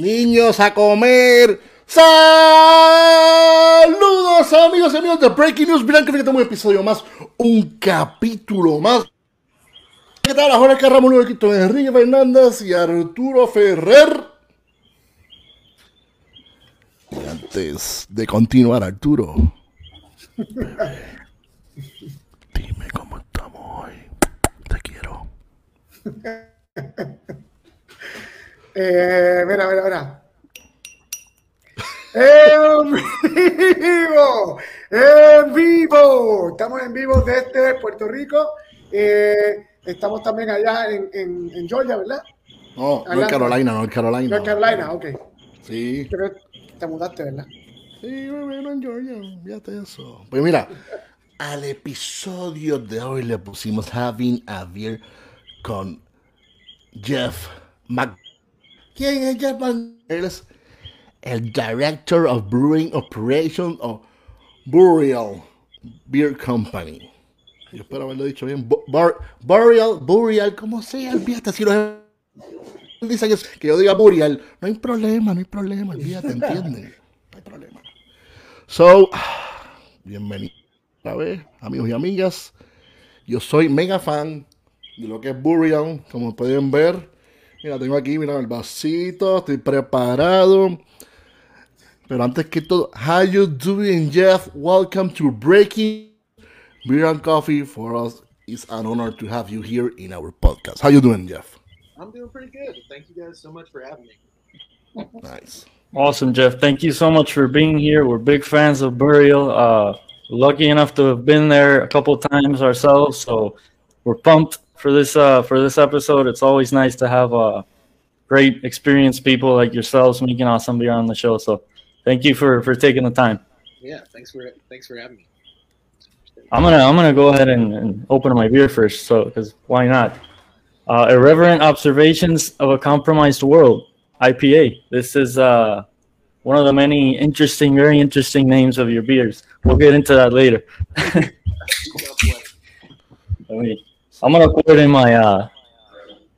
Niños a comer. Saludos amigos y amigos de Breaking News. Verán que tenemos un episodio más, un capítulo más. ¿Qué tal? Ahora Carramón de Quito, Enrique Fernández y Arturo Ferrer. Y antes de continuar, Arturo, dime cómo estamos hoy. Te quiero. Eh, mira, mira, mira. ¡En vivo! ¡En vivo! Estamos en vivo desde Puerto Rico. Eh, estamos también allá en, en, en Georgia, ¿verdad? No, no Carolina, no Carolina. North Carolina, ok. Sí. Pero te mudaste, ¿verdad? Sí, bueno, en Georgia, fíjate eso. Pues mira, al episodio de hoy le pusimos Having a Beer con Jeff Mc... ¿Quién es el Director of Brewing Operations of Burial Beer Company. Yo espero haberlo dicho bien. Bu- Bur- Burial, Burial, ¿cómo sea? Olvídate si los dicen es- que yo diga Burial. No hay problema, no hay problema, olvídate, ¿entienden? No hay problema. So, bienvenido otra vez, amigos y amigas. Yo soy mega fan de lo que es Burial, como pueden ver. Mira, tengo aquí, mira el vasito, estoy preparado. Pero antes que todo, how you doing, Jeff? Welcome to Breaking Beer and Coffee. For us, it's an honor to have you here in our podcast. How you doing, Jeff? I'm doing pretty good. Thank you guys so much for having me. Nice. Awesome, Jeff. Thank you so much for being here. We're big fans of Burial. Uh, lucky enough to have been there a couple times ourselves, so we're pumped for this uh, for this episode. It's always nice to have uh, great experienced people like yourselves making awesome beer on the show. So thank you for for taking the time. Yeah, thanks for thanks for having me. I'm gonna I'm gonna go ahead and, and open my beer first, so because why not? Uh, Irreverent observations of a compromised world, IPA. This is uh, one of the many interesting, very interesting names of your beers. We'll get into that later. Me- I'm gonna pour it in my uh,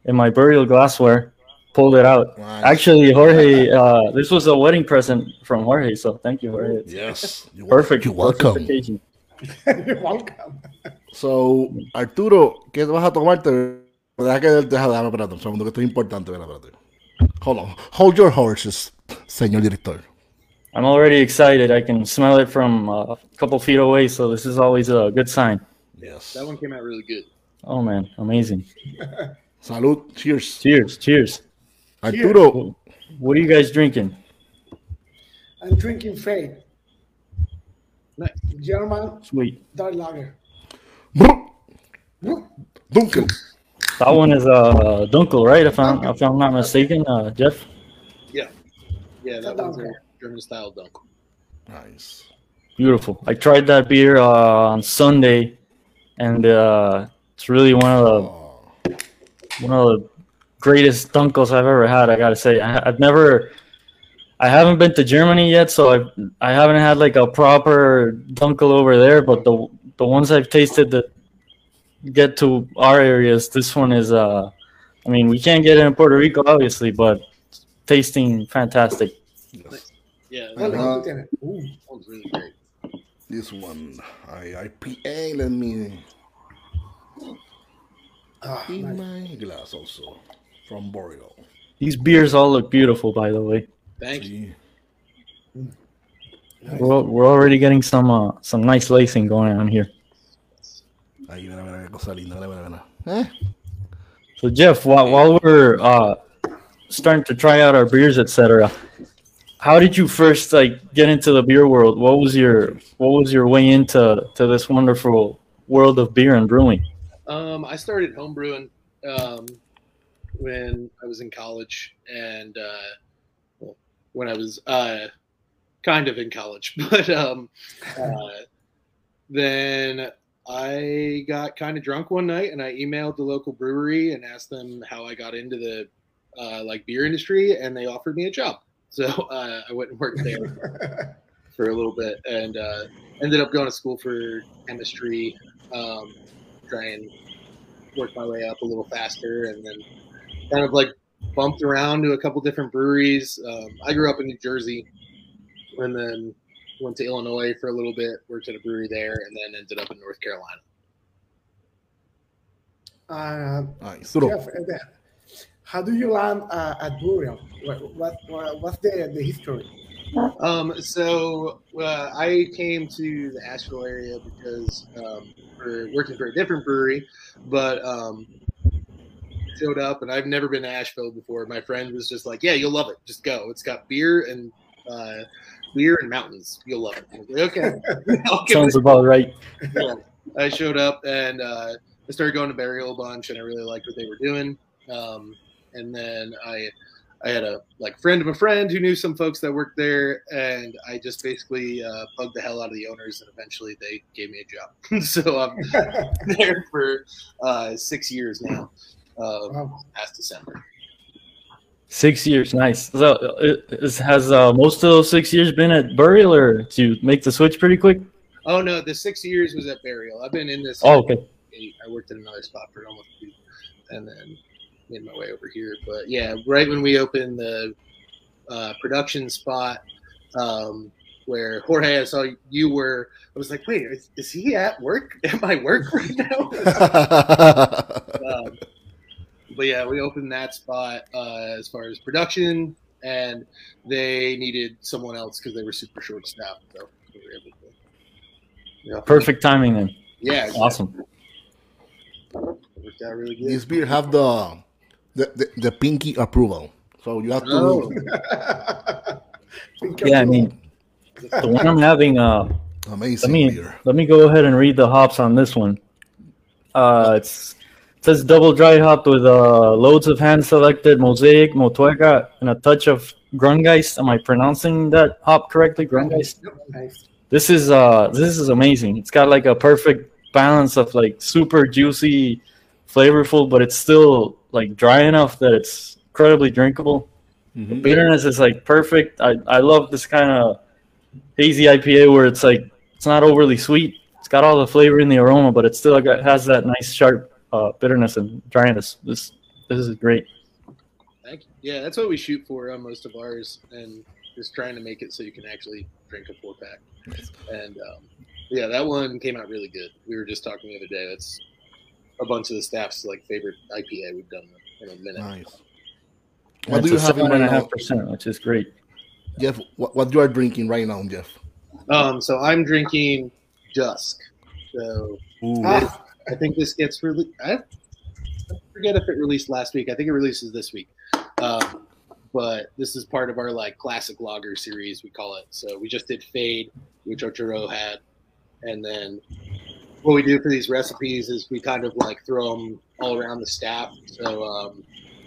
in my burial glassware. Pulled it out. Nice. Actually, Jorge, uh, this was a wedding present from Jorge, so thank you, Jorge. It's Yes. You're, perfect. You're welcome. You're welcome. So, Arturo, ¿qué vas a tomarte? Deja que deja de espérate un segundo, que esto es importante. Espérate, espérate. Hold on. Hold your horses, señor director. I'm already excited. I can smell it from uh, a couple feet away, so this is always a good sign. Yes. That one came out really good. Oh man, amazing! Salud. Cheers. Cheers, cheers. Arturo, What are you guys drinking? I'm drinking Fade, Nice. German Sweet. Dark Lager. brr, Dunkel. That one is uh Dunkel, right? If I'm if I'm not mistaken, uh, Jeff. Yeah, yeah, that Dunkel. one's a German style Dunkel. Nice. Beautiful. I tried that beer uh, on Sunday, and uh, it's really one of the Oh, one of the greatest Dunkels I've ever had. I gotta say, I, I've never, I haven't been to Germany yet, so I I haven't had like a proper Dunkel over there. But the the ones I've tasted that get to our areas, this one is uh, I mean, we can't get it in Puerto Rico, obviously, but tasting fantastic. yes. Yeah, ¿Cuál that Ajá. Uh, one's really great. This one. I, IPA, let me ah, in nice. my glass also. From Boreal. These beers all look beautiful, by the way. Thank you. Sí. We're, we're already getting some uh, some nice lacing going on here. Eh? So Jeff, while, while we're uh, starting to try out our beers, etc., how did you first like get into the beer world? What was your what was your way into to this wonderful world of beer and brewing? Um, I started homebrewing um, when I was in college, and uh, well, when I was uh, kind of in college, but um, uh, then I got kind of drunk one night, and I emailed the local brewery and asked them how I got into the uh, like beer industry, and they offered me a job. So uh, I went and worked there for a little bit, and uh, ended up going to school for chemistry. Um, try and work my way up a little faster, and then kind of like bumped around to a couple different breweries. Um, I grew up in New Jersey, and then went to Illinois for a little bit, worked at a brewery there, and then ended up in North Carolina. Uh, Nice. Jeff, how do you land uh, at Burial? What, what, what what's the the history? Um, so uh, I came to the Asheville area because um, for working for a different brewery, but um, showed up and I've never been to Asheville before. My friend was just like, "Yeah, you'll love it. Just go. It's got beer and uh, beer and mountains. You'll love it." Like, okay, Sounds about right. yeah. I showed up and uh, I started going to Burial a bunch, and I really liked what they were doing. Um, and then I, I had a like friend of a friend who knew some folks that worked there, and I just basically uh, bugged the hell out of the owners, and eventually they gave me a job. so I'm there for uh, six years now, uh, Wow. past December. Six years, nice. So, uh, is, has uh, most of those six years been at Burial, or do you make the switch pretty quick? Oh no, the six years was at Burial. I've been in this. Oh, okay. eight. I worked in another spot for almost two, and then made my way over here. But yeah, right when we opened the uh, production spot, um, where Jorge, I saw you were, I was like, wait, is, is he at work? Am I work right now? um, but yeah, we opened that spot uh, as far as production, and they needed someone else because they were super short staffed. So we were able to. Yeah. Perfect timing then. Yeah. exactly. Awesome. Worked out really good. this beer have the, the the the pinky approval, so you have to. Oh. Yeah, I mean, the one I'm having, uh, Amazing let me beer. let me go ahead and read the hops on this one. Uh, it's it says double dry hopped with uh, loads of hand selected mosaic, motueka, and a touch of Grungeist. Am I pronouncing that hop correctly? Grungeist. nice. This is uh this is amazing. It's got like a perfect balance of like super juicy, flavorful, but it's still like dry enough that it's incredibly drinkable. Mhm. Bitterness is like perfect. I, I love this kind of hazy IPA where it's like it's not overly sweet. It's got all the flavor in the aroma, but it still got, has that nice sharp uh, bitterness and dryness. This this is great. Thank you. Yeah, that's what we shoot for on most of ours, and just trying to make it so you can actually drink a four pack. And um, yeah, that one came out really good. We were just talking the other day. That's a bunch of the staff's like favorite IPA we've done in a minute. Nice. And What do you a have in and right a half now, percent, which is great. Jeff? What, what you are drinking right now, Jeff? Um, so I'm drinking Dusk. So Ooh. Ah, I think this gets really. I forget if it released last week. I think it releases this week. Um, but this is part of our like classic lager series, we call it. So we just did Fade, which Ochero had, and then what we do for these recipes is we kind of like throw them all around the staff. So um,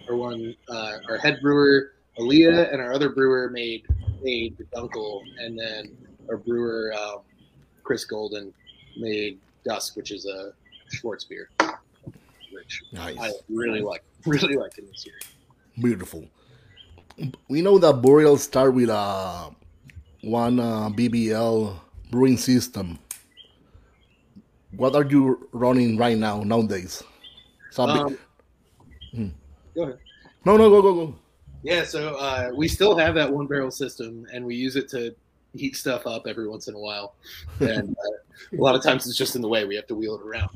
our one, uh, our head brewer Aaliyah, and our other brewer made made Dunkel, and then our brewer um, Chris Golden made Dusk, which is a Schwarzbier, which Nice. I really like. Really like in this year. Beautiful. We know that Boreal start with uh, one uh, BBL brewing system. What are you running right now nowadays? Something. Um, go ahead. no, no, go, go, go. Yeah, so uh, we still have that one barrel system, and we use it to heat stuff up every once in a while. And uh, a lot of times it's just in the way; we have to wheel it around.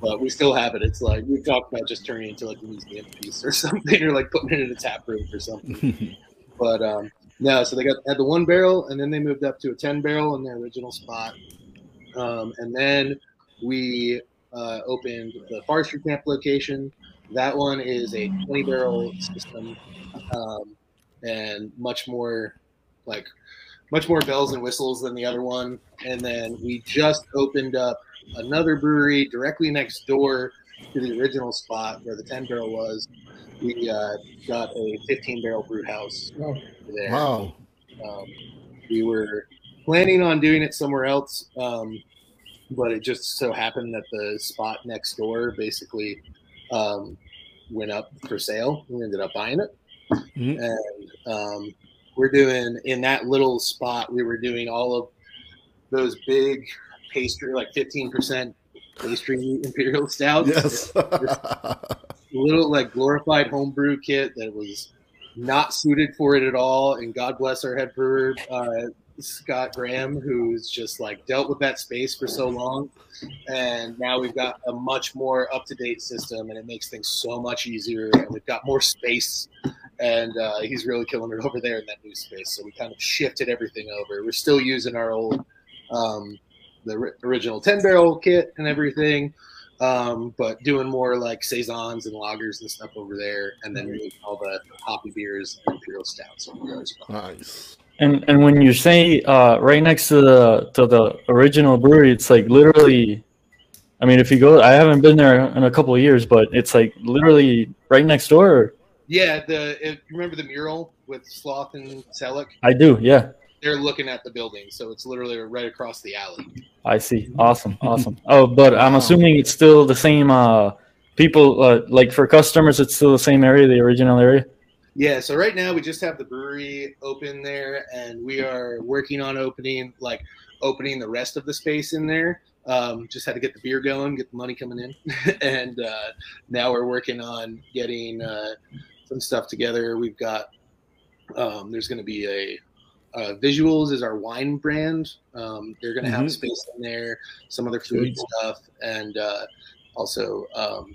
But we still have it. It's like we've talked about just turning it into like a museum piece or something, or like putting it in a tap room or something. But um, no, so they got had the one barrel, and then they moved up to a ten barrel in their original spot, um, and then we uh, opened the Forestry Camp location. That one is a twenty barrel system, um, and much more like much more bells and whistles than the other one. And then we just opened up another brewery directly next door to the original spot where the ten barrel was. We uh, got a fifteen barrel brew house no. there. Wow. Um, we were planning on doing it somewhere else, um, but it just so happened that the spot next door basically um, went up for sale. We ended up buying it, Mhm. and um, we're doing in that little spot. We were doing all of those big pastry, like fifteen percent pastry imperial stouts. yes. little like glorified homebrew kit that was not suited for it at all. And God bless our head brewer, uh, Scott Graham, who's just like dealt with that space for so long. And now we've got a much more up to date system, and it makes things so much easier. And we've got more space, and uh, he's really killing it over there in that new space. So we kind of shifted everything over. We're still using our old, um, the original 10 barrel kit and everything. Um, but doing more like saisons and lagers and stuff over there, and then all the hoppy beers and imperial stouts over there as well. Nice. And and when you say uh, right next to the to the original brewery, it's like literally. I mean, if you go, I haven't been there in a couple of years, but it's like literally right next door. Yeah, the if you remember the mural with Sloth and Selleck, I do, yeah. they're looking at the building, so it's literally right across the alley. I see. Awesome, awesome. Oh, but I'm assuming it's still the same. Uh, people uh, like for customers, it's still the same area, the original area. Yeah, so right now we just have the brewery open there, and we are working on opening like opening the rest of the space in there. Um, just had to get the beer going, get the money coming in, and uh, now we're working on getting uh, some stuff together. We've got um, there's going to be a uh, Visuals is our wine brand. Um, they're going to have Mhm. space in there, some other food stuff, and uh, also um,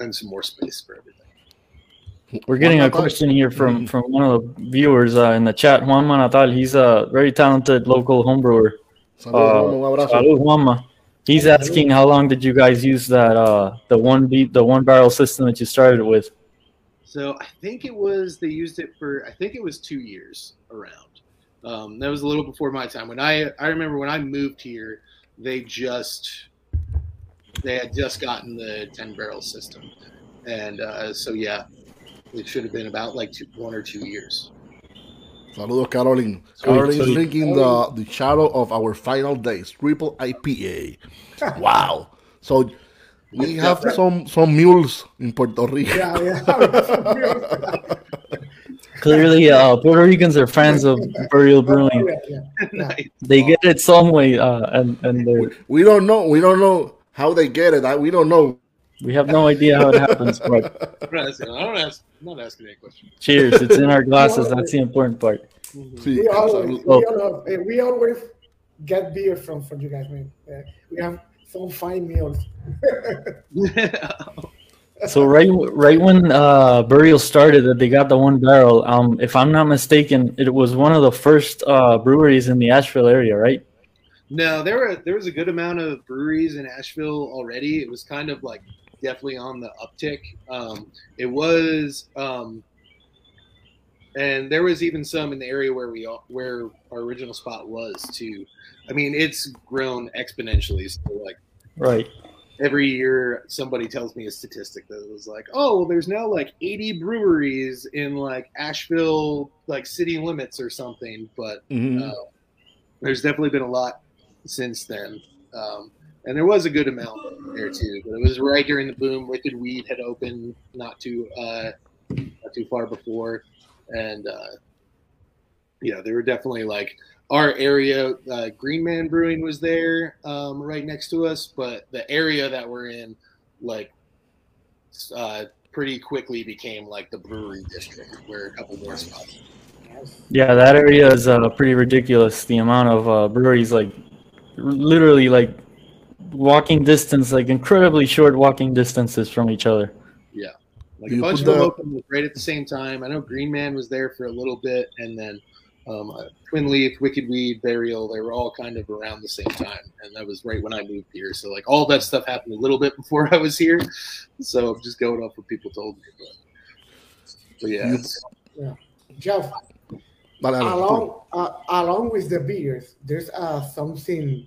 and some more space for everything. We're getting a question here from Mhm. from one of the viewers uh, in the chat. Juan Manatal, he's a very talented local homebrewer. Saludos, Uh, Juan, un abrazo. Salud, Juanma. He's asking how long did you guys use that uh the one beat the one barrel system that you started with? So I think it was they used it for I think it was two years around. Um, that was a little before my time. When I I remember when I moved here, they just they had just gotten the ten barrel system, and uh, so yeah, it should have been about like two, one or two years. Saludos, Caroline. Sweet, Caroline is sweet. drinking the, the shadow of our final days, triple IPA. wow. So we have some some mules in Puerto Rico. Yeah, yeah. Clearly, uh, Puerto Ricans are fans of Burial Brewing. Yeah, yeah. nice. They get it some way, uh, and and they're, We don't know. We don't know how they get it. I, we don't know. We have no idea how it happens. But I'm not asking, I don't ask, I'm not asking any questions. cheers! It's in our glasses. That's the important part. Sí, We always, salud. we, all, eh, we always get beer from, from you guys, man. Uh, we have some fine meals. So right, right when uh, Burial started, that they got the one barrel. Um, if I'm not mistaken, it was one of the first uh, breweries in the Asheville area, right? No, there were there was a good amount of breweries in Asheville already. It was kind of like definitely on the uptick. Um, it was, um, and there was even some in the area where we all- where our original spot was too. I mean, it's grown exponentially. So like Right. every year, somebody tells me a statistic that was like, oh, well, there's now like 80 breweries in like Asheville, like city limits or something. But Mhm. uh, there's definitely been a lot since then. Um, and there was a good amount there too, but it was right during the boom. Wicked Weed had opened not too uh, not too far before, and uh, yeah, they were definitely like our area. Uh, Green Man Brewing was there, um, right next to us, but the area that we're in, like, uh, pretty quickly became like the brewery district, where a couple more spots. Yeah, that area is uh, pretty ridiculous. The amount of uh, breweries, like literally, like walking distance, like incredibly short walking distances from each other. Yeah. Like Do a you bunch of them opened right at the same time. I know Green Man was there for a little bit, and then um, uh, Twin Leaf, Wicked Weed, Burial, they were all kind of around the same time, and that was right when I moved here. So like all that stuff happened a little bit before I was here. So I'm just going off what people told me. But, but yeah, You- it's- Jeff, Dale, along uh, along with the beers, there's uh, something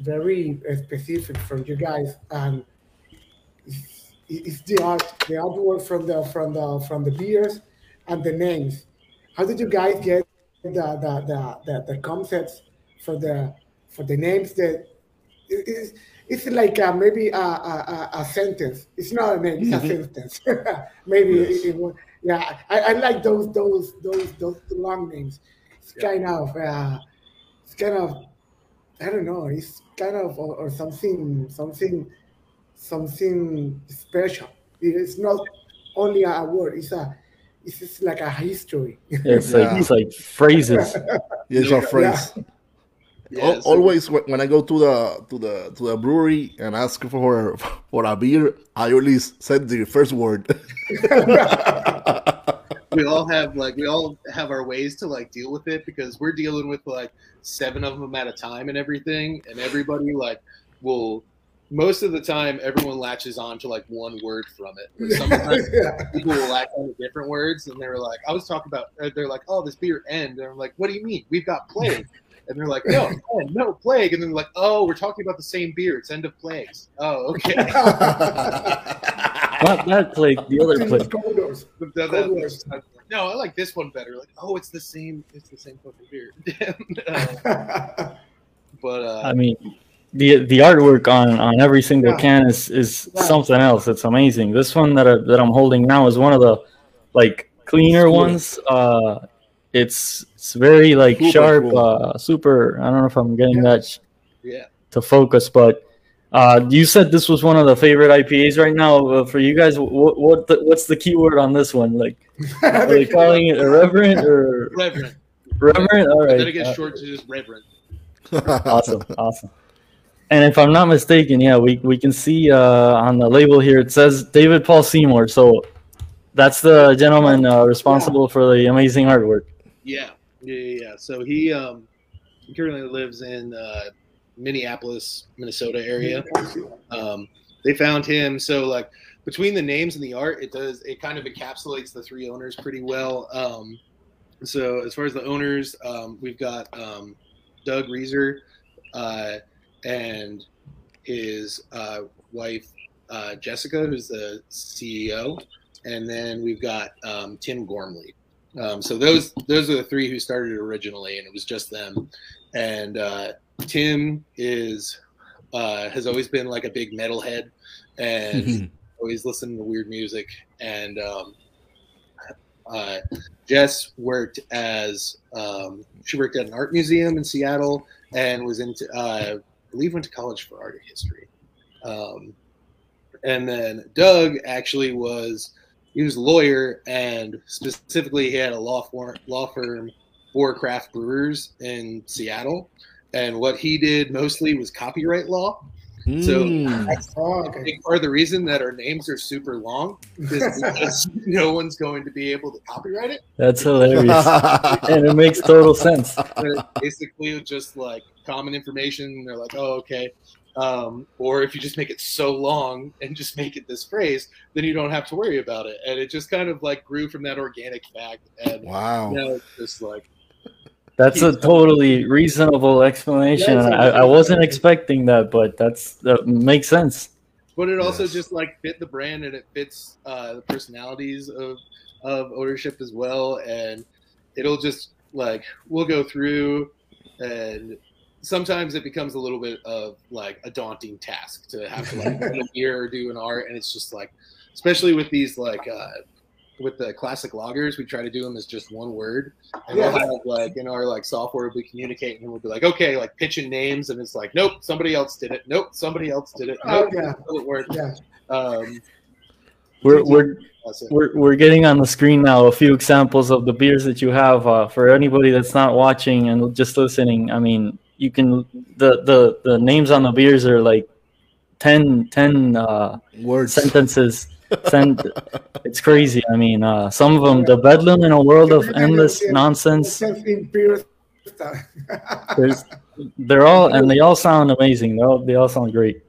very specific from you guys, and it's, it's the art, the artwork from the from the from the beers and the names. How did you guys get the the the, the, the concepts for the for the names that it- it's, it's like uh, maybe a, a, a, a sentence. It's not a name. It's a sentence. maybe Yes. it, it, yeah. I, I like those those those those long names. It's Yeah. kind of uh, it's kind of I don't know. It's kind of or, or something something something special. It's not only a word. It's a it's just like a history. It's Yeah. like it's like phrases. It's a phrase. Yeah, Al- so- always when I go to the to the to the brewery and ask for for a beer, I always said the first word. we all have like we all have our ways to like deal with it because we're dealing with like seven of them at a time and everything and everybody like will most of the time everyone latches on to like one word from it. But sometimes yeah. people will latch on to different words and they're like i was talking about uh, they're like oh this beer end and i'm like what do you mean? We've got plague. And they're like no end, no plague. And then they're like oh we're talking about the same beer. It's end of plagues. Oh okay Not that plague, the other plague. Commodores. But that- that- that's- no i like this one better like oh it's the same it's the same fucking beer Uh, but uh I mean, the the artwork on on every single Yeah. can is is Yeah. something else. It's amazing. This one that I, that I'm holding now is one of the like cleaner Cool. ones. Uh, it's it's very like Super sharp, cool. uh, super. I don't know if I'm getting Yeah. that sh- yeah to focus, but. Uh, you said this was one of the favorite IPAs right now uh, for you guys. What what the, what's the keyword on this one? Like, are they calling it irreverent or reverend reverent? All then right, it gets uh, short to just reverent. awesome, awesome. And if I'm not mistaken, yeah, we, we can see uh, on the label here it says David Paul Seymour. So that's the gentleman uh, responsible for the amazing artwork. Yeah, yeah, yeah. yeah. So he um currently lives in uh, Minneapolis, Minnesota area. Um, they found him. So like between the names and the art, it does it kind of encapsulates the three owners pretty well. Um, so as far as the owners, um, we've got um, Doug Reiser uh, and his uh, wife uh, Jessica, who's the CEO, and then we've got um, Tim Gormley. Um, so those those are the three who started originally, and it was just them. And uh, Tim is uh, has always been like a big metalhead, and always listening to weird music. And um, uh, Jess worked as um, she worked at an art museum in Seattle and was into uh, I believe went to college for art history. Um, and then Doug actually was he was a lawyer and specifically he had a law law firm for craft brewers in Seattle. And what he did mostly was copyright law. So Mm. that's Oh, I think part of the reason that our names are super long is because no one's going to be able to copyright it. That's hilarious. and it makes total sense. But basically just like common information. They're like, oh, okay. Um, or if you just make it so long and just make it this phrase, then you don't have to worry about it. And it just kind of like grew from that organic fact. And wow. now it's just like, That's a totally reasonable explanation. Yeah, it's I, I wasn't expecting that, but that's that makes sense. but it also Yes. just like fit the brand and it fits uh, the personalities of of ownership as well and it'll just like we'll go through and sometimes it becomes a little bit of like a daunting task to have to like write a beer or do an art and it's just like especially with these like uh with the classic lagers, we try to do them as just one word, and we'll have like in our like software we communicate, and we'll be like, okay, like pitching names, and it's like, nope, somebody else did it. Nope, somebody else did it. Oh, yeah. doesn't work. Yeah. Um, We're we're we're, we're getting on the screen now a few examples of the beers that you have uh, for anybody that's not watching and just listening i mean you can the the the names on the beers are like 10 10 uh, Words. sentences Sent, it's crazy. I mean uh, some of them the bedlam in a world of endless nonsense. Something pure there's they're all and they all sound amazing. They all, they all sound great.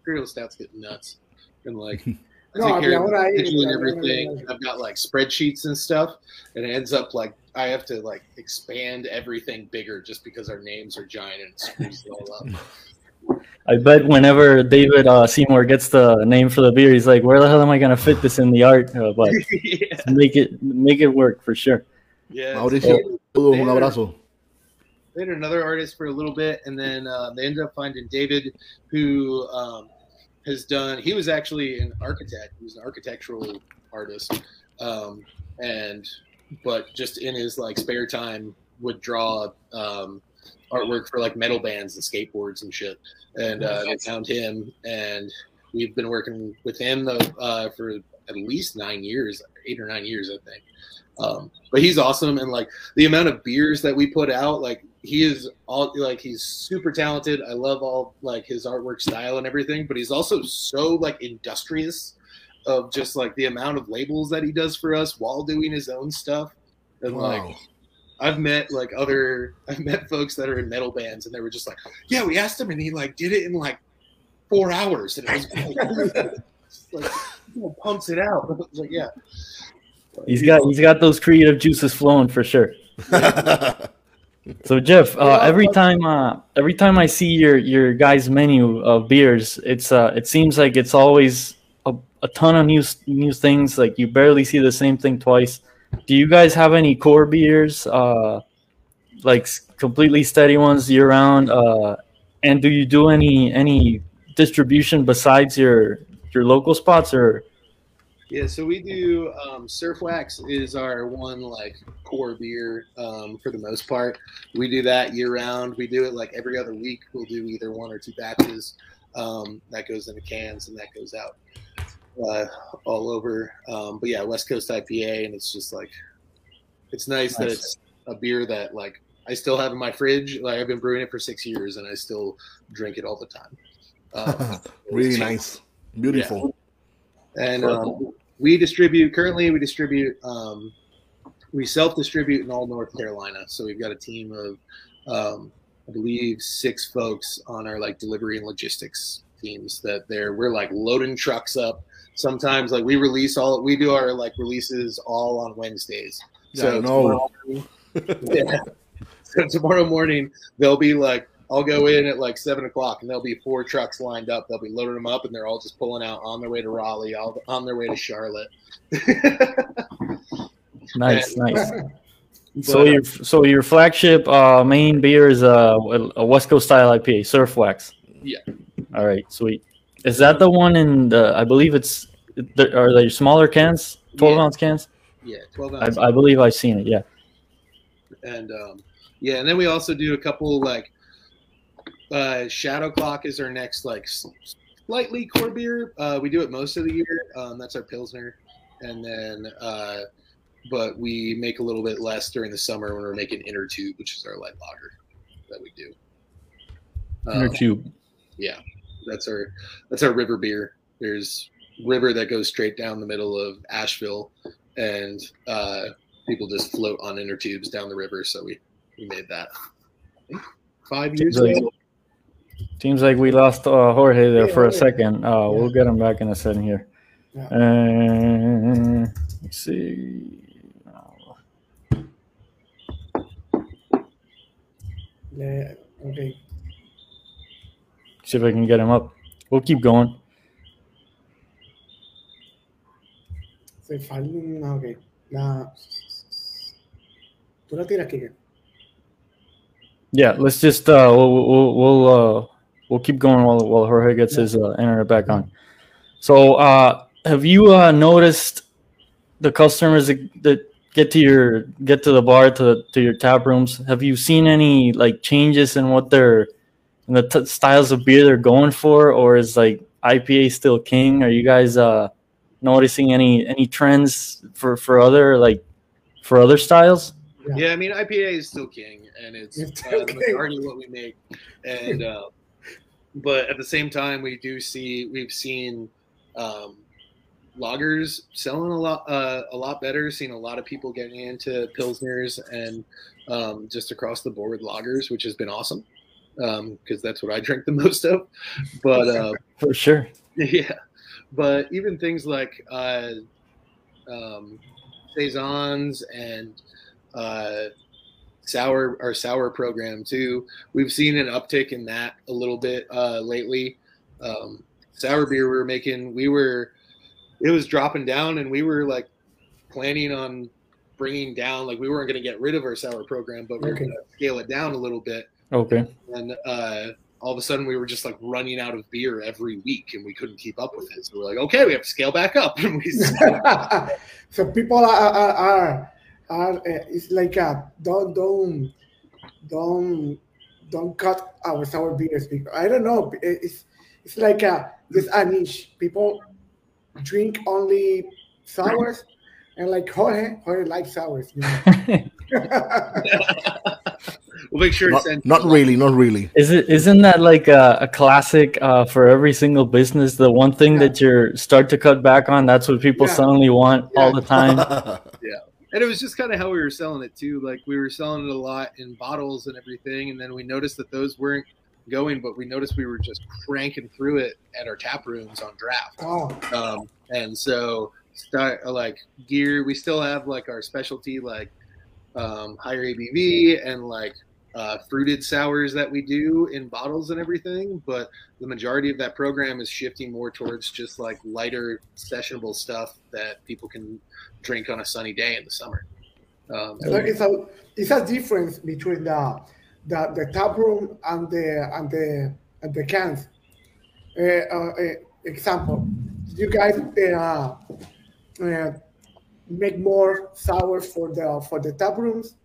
Imperial stouts get nuts, and like I No, take I care mean, of ahora hay- scheduling ahora everything. hay- I've got like spreadsheets and stuff, and it ends up like I have to like expand everything bigger just because our names are giant and it screws it all up. i bet whenever david uh, seymour gets the name for the beer he's like where the hell am i going to fit this in the art uh, but yeah, make it make it work for sure yeah. Mauricio, saludos, un abrazo. they had another artist for a little bit, and then uh, they ended up finding David, who um, has done. He was actually an architect. He was an architectural artist, um, and but just in his like spare time would draw um, artwork for like metal bands and skateboards and shit. And uh, they found him, and we've been working with him though uh, for at least nine years, eight or nine years, I think. Um, but he's awesome, and like the amount of beers that we put out, like he is all like he's super talented. I love all like his artwork style and everything, but he's also so like industrious of just like the amount of labels that he does for us while doing his own stuff. And like Wow. I've met like other I've met folks that are in metal bands and they were just like, Yeah, we asked him and he like did it in like four hours and it was like, like you know, pumps it out. I like, yeah. He's got he's got those creative juices flowing for sure. So Jeff, uh, Yeah, every time uh, every time I see your your guys' menu of beers, it's uh, it seems like it's always a, a ton of new new things. Like you barely see the same thing twice. Do you guys have any core beers, uh, like completely steady ones year round? Uh, and do you do any any distribution besides your your local spots or? Yeah, so we do um, Surf Wax is our one like core beer um, for the most part. We do that year round. We do it like every other week. We'll do either one or two batches. Um, that goes into cans and that goes out uh, all over. Um, but yeah, West Coast IPA, and it's just like it's nice, that it's a beer that like I still have in my fridge. Like I've been brewing it for six years, and I still drink it all the time. Um, really nice. Beautiful. and um, we distribute currently we distribute um, we self-distribute in all north carolina so we've got a team of um, i believe six folks on our like delivery and logistics teams that they're we're like loading trucks up sometimes like we release all we do our like releases all on wednesdays know. tomorrow morning- yeah. so tomorrow morning they'll be like I'll go in at like seven o'clock, and there'll be four trucks lined up. They'll be loading them up, and they're all just pulling out on their way to Raleigh, all on their way to Charlotte. Nice, nice. But, So your so your flagship uh, main beer is a, a West Coast style IPA, Surf Wax. Yeah. All right, sweet. Is that the one in the? I believe it's. the- Are they smaller cans? Twelve Yeah. ounce cans? yeah, twelve I, ounce. I believe I've seen it. Yeah. and um, yeah, and then we also do a couple like uh, Shadow Clock is our next like slightly core beer. Uh, we do it most of the year. Um, that's our pilsner, and then uh, but we make a little bit less during the summer when we're making Inner Tube, which is our light lager that we do. Inner Um, tube. yeah, that's our that's our river beer. There's river that goes straight down the middle of Asheville, and uh, people just float on inner tubes down the river. So we we made that five years Seems like- ago. Seems like we lost uh, Jorge there Yeah, for a second. Uh, Yeah. We'll get him back in a second here. Yeah. Uh, let's see. Yeah, okay. See if I can get him up. We'll keep going. Se ah, Ok. Tú la tiras, Kike. Yeah, let's just uh, we'll we'll we'll, uh, we'll keep going while while Jorge gets his uh, internet back on. So, uh, have you uh, noticed the customers that, that get to your get to the bar to to your tap rooms? Have you seen any like changes in what they're in the t- styles of beer they're going for, or is like IPA still king? Are you guys uh, noticing any any trends for for other like for other styles? Yeah, I mean IPA is still king, and it's It's uh, the king. majority of what we make. And uh, but at the same time, we do see we've seen um, lagers selling a lot uh, a lot better. seeing a lot of people getting into pilsners and um, just across the board lagers, which has been awesome because that's what I drink the most of. But uh, For sure. yeah, but even things like uh, um, saisons and uh, sour our sour program too. We've seen an uptick in that a little bit uh, lately. Um, sour beer we were making, we were it was dropping down, and we were like planning on bringing down like we weren't going to get rid of our sour program, but we are Okay. going to scale it down a little bit Okay. and uh, all of a sudden we were just like running out of beer every week and we couldn't keep up with it so we're like okay we have to scale back up and we so people are are, are, are uh, it's like uh, don't don't don't don't cut our sour beers because I don't know. It's it's like a this a niche. People drink only sours, and like Jorge, Jorge likes sours. You know? we'll make sure to Not, send. not really, not really. Is it isn't that like a, a classic uh, for every single business? The one thing Yeah. that you start to cut back on, that's what people Yeah. suddenly want all the time. Yeah, and it was just kind of how we were selling it too. Like we were selling it a lot in bottles and everything, and then we noticed that those weren't going, but we noticed we were just cranking through it at our tap rooms on draft. oh, Um, and so start like gear, we still have like our specialty like um, higher ABV and like uh, fruited sours that we do in bottles and everything. But the majority of that program is shifting more towards just like lighter sessionable stuff that people can drink on a sunny day in the summer. Um, so it's a it's a difference between the the, the tap room and the and the and the cans. Uh, uh, uh, example, you guys uh, uh, make more sour for the for the tap rooms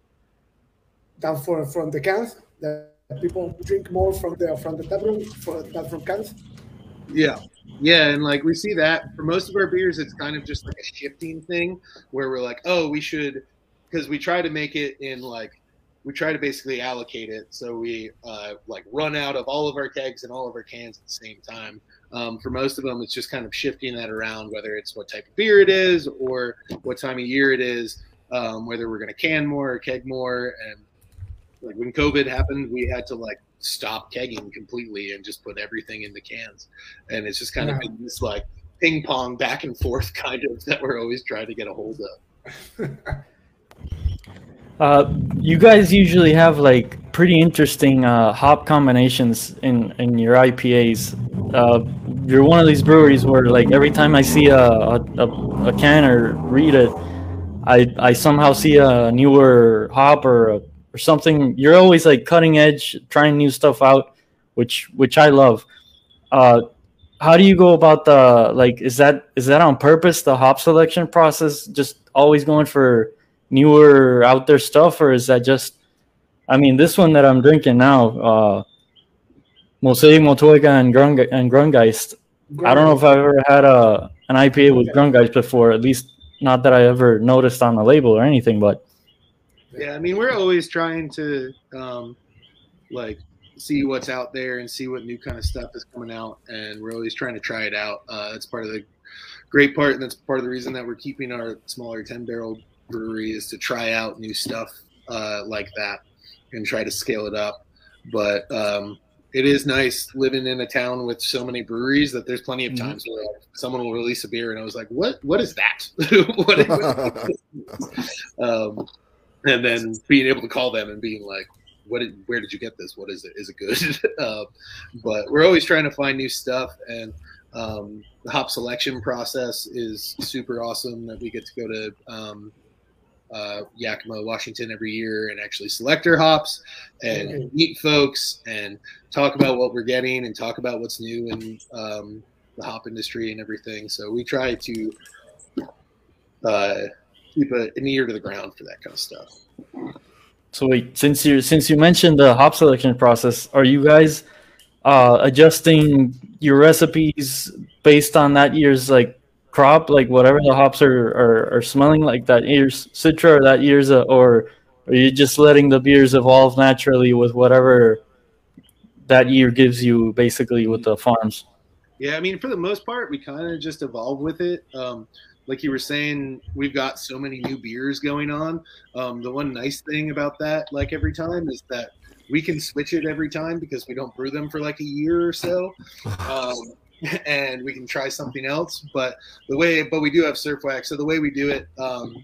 than for from the cans. The people drink more from the from the tap room for than from cans. Yeah. Yeah, and like we see that for most of our beers, it's kind of just like a shifting thing where we're like, oh, we should, because we try to make it in like, we try to basically allocate it so we uh, like run out of all of our kegs and all of our cans at the same time. Um, for most of them, it's just kind of shifting that around, whether it's what type of beer it is or what time of year it is, um, whether we're going to can more or keg more. And like when COVID happened, we had to like stop kegging completely and just put everything in the cans. And it's just kind of been this like ping pong back and forth kind of that we're always trying to get a hold of. Uh, you guys usually have like pretty interesting uh, hop combinations in, in your IPAs. Uh, you're one of these breweries where like every time I see a, a, a, a can or read it, I, I somehow see a newer hop or a, or something. You're always like cutting edge, trying new stuff out, which which I love. Uh, how do you go about the like? Is that is that on purpose? The hop selection process, just always going for newer out there stuff, or is that just? I mean, this one that I'm drinking now, uh, Mosaic Motueka and Grung and Grungeist. I don't know if I've ever had a an IPA with Grungeist before. At least not that I ever noticed on the label or anything. But Yeah, I mean, we're always trying to um, like see what's out there and see what new kind of stuff is coming out, and we're always trying to try it out. Uh, that's part of the great part, and that's part of the reason that we're keeping our smaller ten barrel brewery is to try out new stuff uh, like that and try to scale it up. But um, it is nice living in a town with so many breweries that there's plenty of Mhm. times where someone will release a beer and I was like, "What? What is that? what, is, um, and then being able to call them and being like, "What? Did, where did you get this? What is it? Is it good?" um, but we're always trying to find new stuff, and um, the hop selection process is super awesome. That we get to go to um, uh, Yakima, Washington every year and actually select our hops and Mhm. meet folks and talk about what we're getting and talk about what's new in um, the hop industry and everything. So we try to uh, keep a, an ear to the ground for that kind of stuff. So wait, since you since you mentioned the hop selection process, are you guys uh, adjusting your recipes based on that year's like crop, like whatever the hops are are, are smelling like that year's citra or that year's, uh, or are you just letting the beers evolve naturally with whatever that year gives you, basically with the farms? Yeah, I mean, for the most part, we kind of just evolve with it. Um, like you were saying, we've got so many new beers going on. Um, the one nice thing about that, like every time, is that we can switch it every time because we don't brew them for like a year or so, um, and we can try something else. But the way, but we do have surf wax, so the way we do it, um,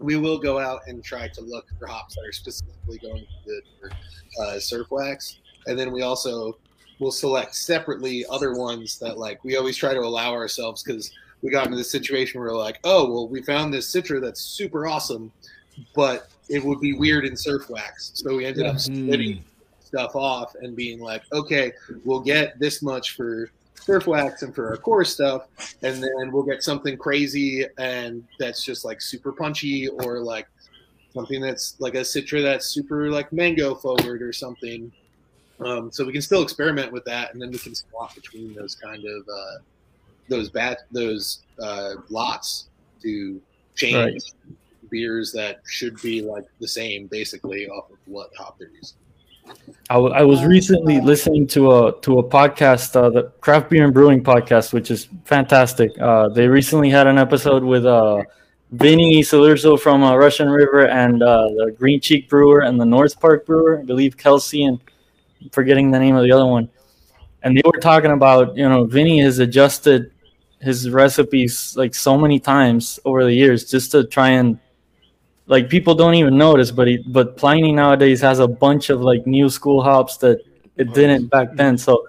we will go out and try to look for hops that are specifically going to good for uh, surf wax, and then we also we'll select separately other ones that like we always try to allow ourselves because we got into this situation where we're like, oh well, we found this citra that's super awesome, but it would be weird in surf wax, so we ended up splitting stuff off and being like, okay, we'll get this much for surf wax and for our core stuff, and then we'll get something crazy and that's just like super punchy or like something that's like a citra that's super like mango forward or something. Um, so we can still experiment with that, and then we can swap between those kind of uh, those bat those uh, lots to change Right. beers that should be like the same, basically off of what hop they're using. I, w- I was recently listening to a to a podcast, uh, the Craft Beer and Brewing podcast, which is fantastic. Uh, they recently had an episode with uh, Vinnie Cilurzo from uh, Russian River and uh, the Green Cheek Brewer and the North Park Brewer, I believe Kelsey and I'm forgetting the name of the other one. And they were talking about, you know, Vinnie has adjusted his recipes like so many times over the years just to try and like people don't even notice, but he, but Pliny nowadays has a bunch of like new school hops that it didn't back then. So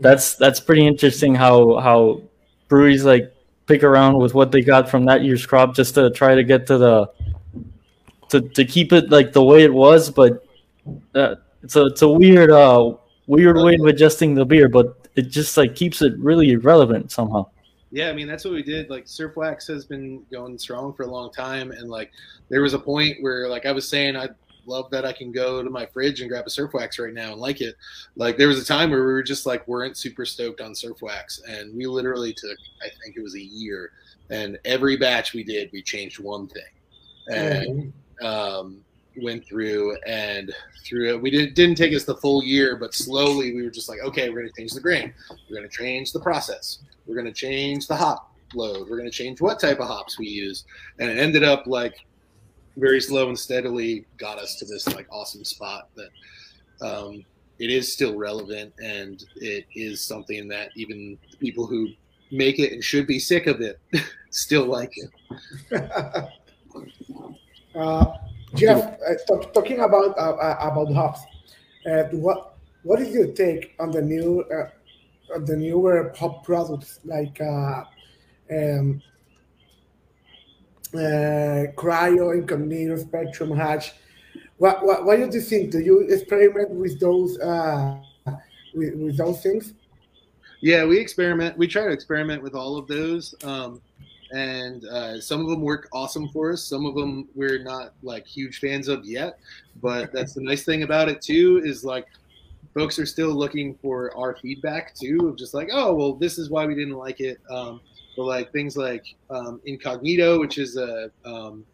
that's that's pretty interesting how how breweries like pick around with what they got from that year's crop just to try to get to the to, to keep it like the way it was. But uh, it's a it's a weird uh weird way of adjusting the beer, but it just like keeps it really relevant somehow. Yeah, I mean that's what we did. Like Surf Wax has been going strong for a long time, and like there was a point where like I was saying I love that I can go to my fridge and grab a Surf Wax right now and like it. Like there was a time where we were just like weren't super stoked on Surf Wax, and we literally took I think it was a year, and every batch we did we changed one thing, and um, went through and through it. We didn't didn't take us the full year, but slowly we were just like, okay, we're going to change the grain, we're going to change the process, we're going to change the hop load, we're going to change what type of hops we use, and it ended up like very slow and steadily got us to this like awesome spot that um, it is still relevant and it is something that even people who make it and should be sick of it still like it. Uh, Jeff, uh, talk, talking about uh, uh, about hops, uh, what what is your take on the new uh, on the newer hop products like uh, um, uh, Cryo, Incognito, Spectrum, Hatch? What, what what do you think? Do you experiment with those uh, with, with those things? Yeah, we experiment. We try to experiment with all of those, um, and uh, some of them work awesome for us. Some of them we're not like huge fans of yet, but that's the nice thing about it too. Is like folks are still looking for our feedback too, of just like, oh, well, this is why we didn't like it. Um, but like things like um, Incognito, which is a um,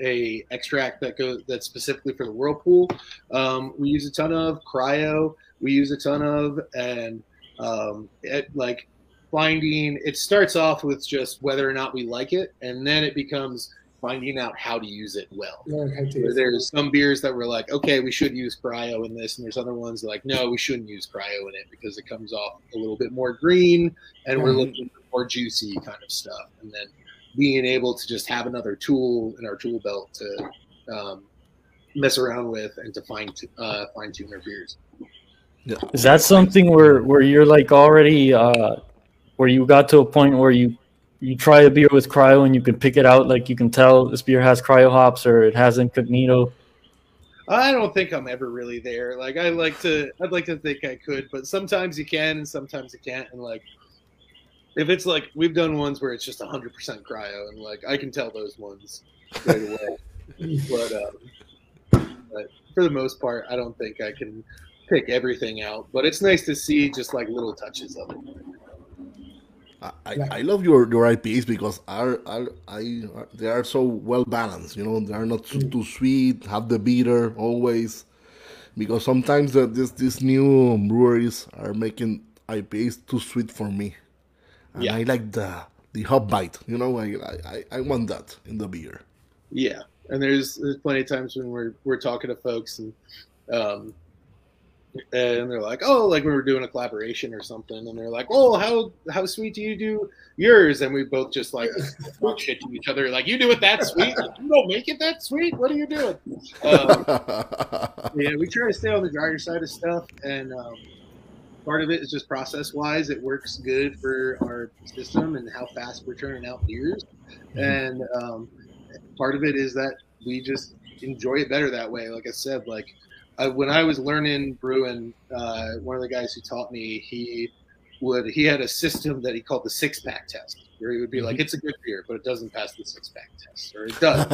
a extract that goes that's specifically for the whirlpool. Um, we use a ton of cryo. We use a ton of and um, it, like finding. It starts off with just whether or not we like it, and then it becomes finding out how to use it well. Learn how to Where use it. There's some beers that were like, okay, we should use cryo in this, and there's other ones that like, no, we shouldn't use cryo in it because it comes off a little bit more green, and we're looking for more juicy kind of stuff. And then being able to just have another tool in our tool belt to um, mess around with and to fine t- uh, fine tune our beers. Is that something where where you're like already uh where you got to a point where you you try a beer with cryo and you can pick it out like you can tell this beer has cryo hops or it has incognito? I don't think I'm ever really there. Like I like to, I'd like to think I could, but sometimes you can and sometimes you can't. And like, if it's like we've done ones where it's just 100% cryo, and like I can tell those ones right away. but, um, but for the most part, I don't think I can pick everything out. But it's nice to see just like little touches of it. I, I, I love your, your IPAs because are, are I are, they are so well balanced. You know, they are not too, too sweet. Have the bitter always. Because sometimes the, this these new breweries are making IPAs too sweet for me, and Yeah. I like the the hop bite. You know, I, I I want that in the beer. Yeah, and there's there's plenty of times when we're we're talking to folks and um and they're like, oh, like we were doing a collaboration or something, and they're like, oh, how how sweet do you do yours? And we both just like talk shit to each other, like you do it that sweet, you don't make it that sweet. What are you doing? Um, yeah, we try to stay on the drier side of stuff, and um, part of it is just process wise. It works good for our system and how fast we're turning out beers, and um, part of it is that we just enjoy it better that way. Like I said, like I, when I was learning brewing, uh, one of the guys who taught me, he would he had a system that he called the six pack test, where he would be Mm-hmm. like, "It's a good beer, but it doesn't pass the six pack test, or it does."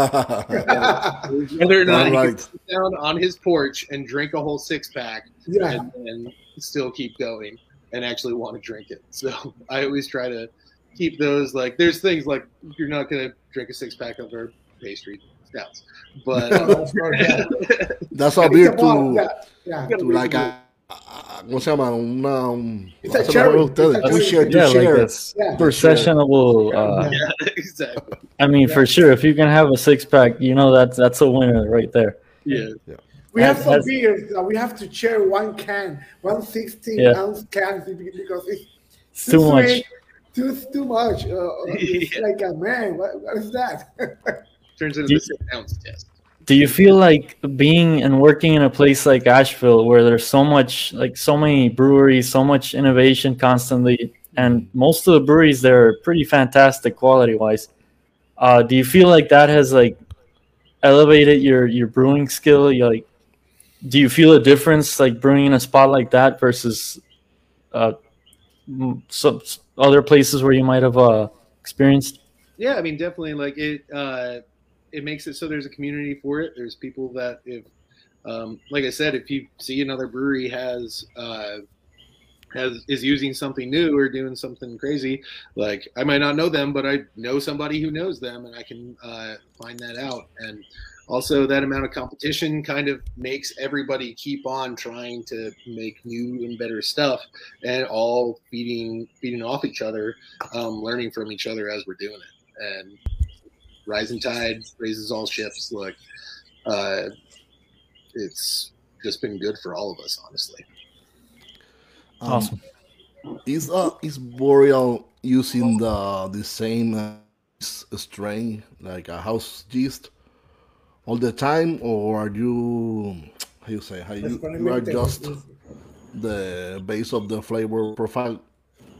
Whether or not he Right. could sit down on his porch and drink a whole six pack Yeah. and, and still keep going and actually want to drink it. So I always try to keep those like there's things like you're not gonna drink a six pack of our pastry stouts, but No, of course, yeah. That's a It's beer about- to, yeah, yeah. to like a, a- ¿cómo se llama? Una, un, It's a cherry. ustedes. It's a To cherry. share, Yeah, like share. this Yeah. sessionable. Uh, yeah, exactly. I mean, Yeah. for sure, if you can have a six pack, you know that's that's a winner right there. Yeah, We have some has- beers that we have to share one can, one 16 Yeah. ounce can because it's It's too much. Too, too much. Uh, it's Yeah. like a man. What, what is that? turns into Do- the ounce test. Do you feel like being and working in a place like Asheville, where there's so much, like so many breweries, so much innovation constantly, and most of the breweries there are pretty fantastic quality wise? Uh, do you feel like that has like elevated your your brewing skill? You like, do you feel a difference like brewing in a spot like that versus uh, some other places where you might have uh, experienced? Yeah, I mean, definitely. Like it, uh, it makes it so there's a community for it. There's people that if, um, like I said, if you see another brewery has uh, has is using something new or doing something crazy, like I might not know them, but I know somebody who knows them, and I can uh, find that out. And also, that amount of competition kind of makes everybody keep on trying to make new and better stuff, and all feeding feeding off each other, um, learning from each other as we're doing it. And rising tide raises all ships. Like, uh, it's just been good for all of us, honestly. Um, Awesome. Is uh is Burial using the the same uh, strain like a house yeast all the time, or are you how you say how you you are just the base of the flavor profile?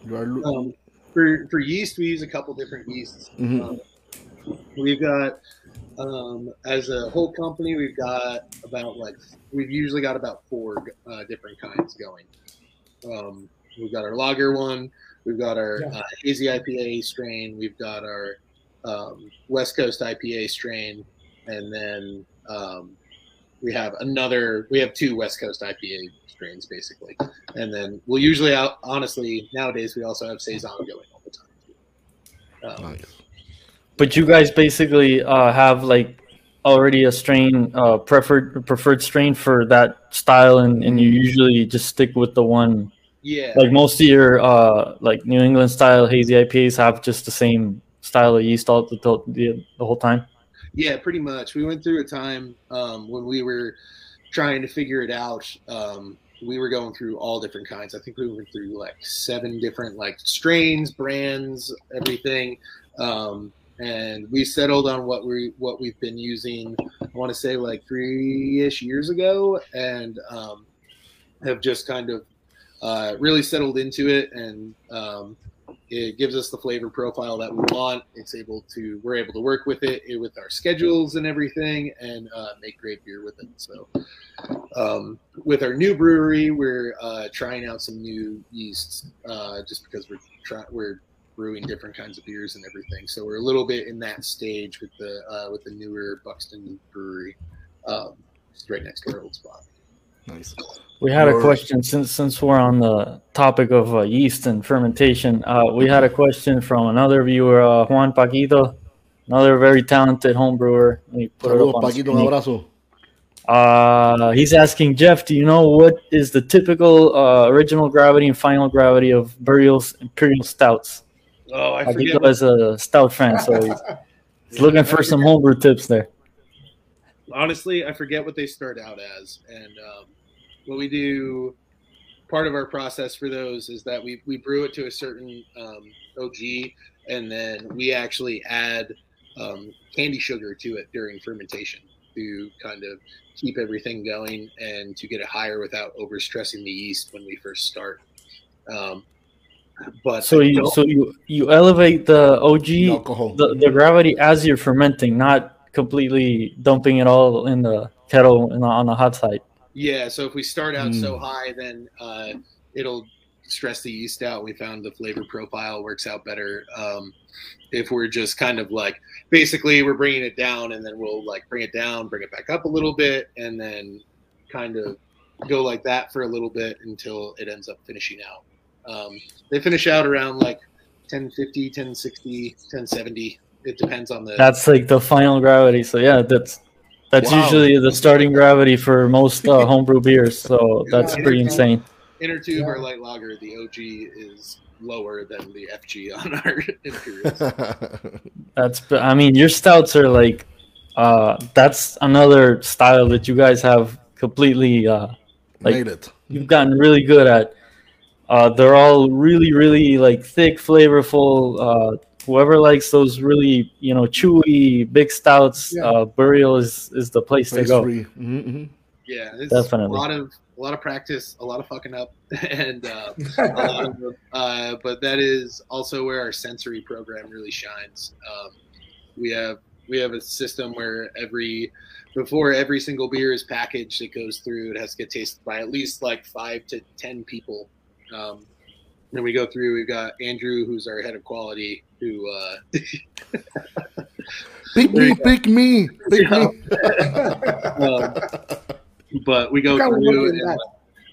You are Um, for for yeast, we use a couple different yeasts. Mhm. Um, we've got um, as a whole company, we've got about like we've usually got about four uh, different kinds going. Um, we've got our lager one, we've got our Yeah. uh, hazy IPA strain, we've got our um, West Coast IPA strain, and then um, we have another. We have two West Coast IPA strains basically, and then we'll usually out. Honestly, nowadays we also have saison going all the time. Um, nice. But you guys basically uh, have like already a strain uh, preferred preferred strain for that style, and, and you usually just stick with the one. yeah, Like most of your uh, like New England style hazy IPAs have just the same style of yeast all the the, the whole time. Yeah, pretty much. We went through a time um, when we were trying to figure it out. Um, we were going through all different kinds. I think we went through like seven different like strains, brands, everything, um, and we settled on what we what we've been using. I want to say like three ish years ago, and um, have just kind of uh, really settled into it and. Um, it gives us the flavor profile that we want. It's able to we're able to work with it eh, with our schedules and everything, and uh, make great beer with it. So, um, with our new brewery, we're uh, trying out some new yeasts uh, just because we're trying we're brewing different kinds of beers and everything. So we're a little bit in that stage with the uh, with the newer Buxton brewery, um, right next to our old spot. Nice. We had a question since since we're on the topic of uh, yeast and fermentation. Uh, we had a question from another viewer, uh, Juan Paquito, another very talented home brewer. Let me put it Saludos, up on the Paquito, un abrazo. Uh, he's asking Jeff, do you know what is the typical uh, original gravity and final gravity of Burial's Imperial Stouts? Oh, I Paquito is a stout fan, so he's, he's looking for some homebrew tips there. honestly, I forget what they start out as. And um, what we do, part of our process for those is that we, we brew it to a certain um, OG, and then we actually add um, candy sugar to it during fermentation to kind of keep everything going and to get it higher without overstressing the yeast when we first start. Um, but So you so you you elevate the OG Alcohol. the, the gravity as you're fermenting, not completely dumping it all in the kettle in on the hot side. Yeah, so if we start out so Mm. high, then uh, it'll stress the yeast out. We found the flavor profile works out better. Um, if we're just kind of like basically we're bringing it down and then we'll like bring it down, bring it back up a little bit, and then kind of go like that for a little bit until it ends up finishing out. Um, they finish out around like 1050, 1060, 1070. It depends on the. That's like the final gravity. So yeah, that's that's Wow. usually the starting gravity for most uh, homebrew beers. So that's Yeah. pretty insane. inner tube Yeah. or light lager. The OG is lower than the FG on our imperials. That's I mean your stouts are like uh that's another style that you guys have completely uh Like- Made it. you've gotten really good at. Uh they're all really really like thick, flavorful. Uh whoever likes those really, you know, chewy big stouts, Yeah. uh Burial is is the place to go. three. Mhm, mhm. Yeah, it's Definitely. a lot of a lot of practice, a lot of fucking up, and uh, a lot of, uh, but that is also where our sensory program really shines. Um, we have we have a system where every before every single beer is packaged, it goes through. It has to get tasted by at least like five to ten people. Um, and we go through. We've got Andrew, who's our head of quality, who uh, Pick me, pick me, pick me. um, but we go through and that.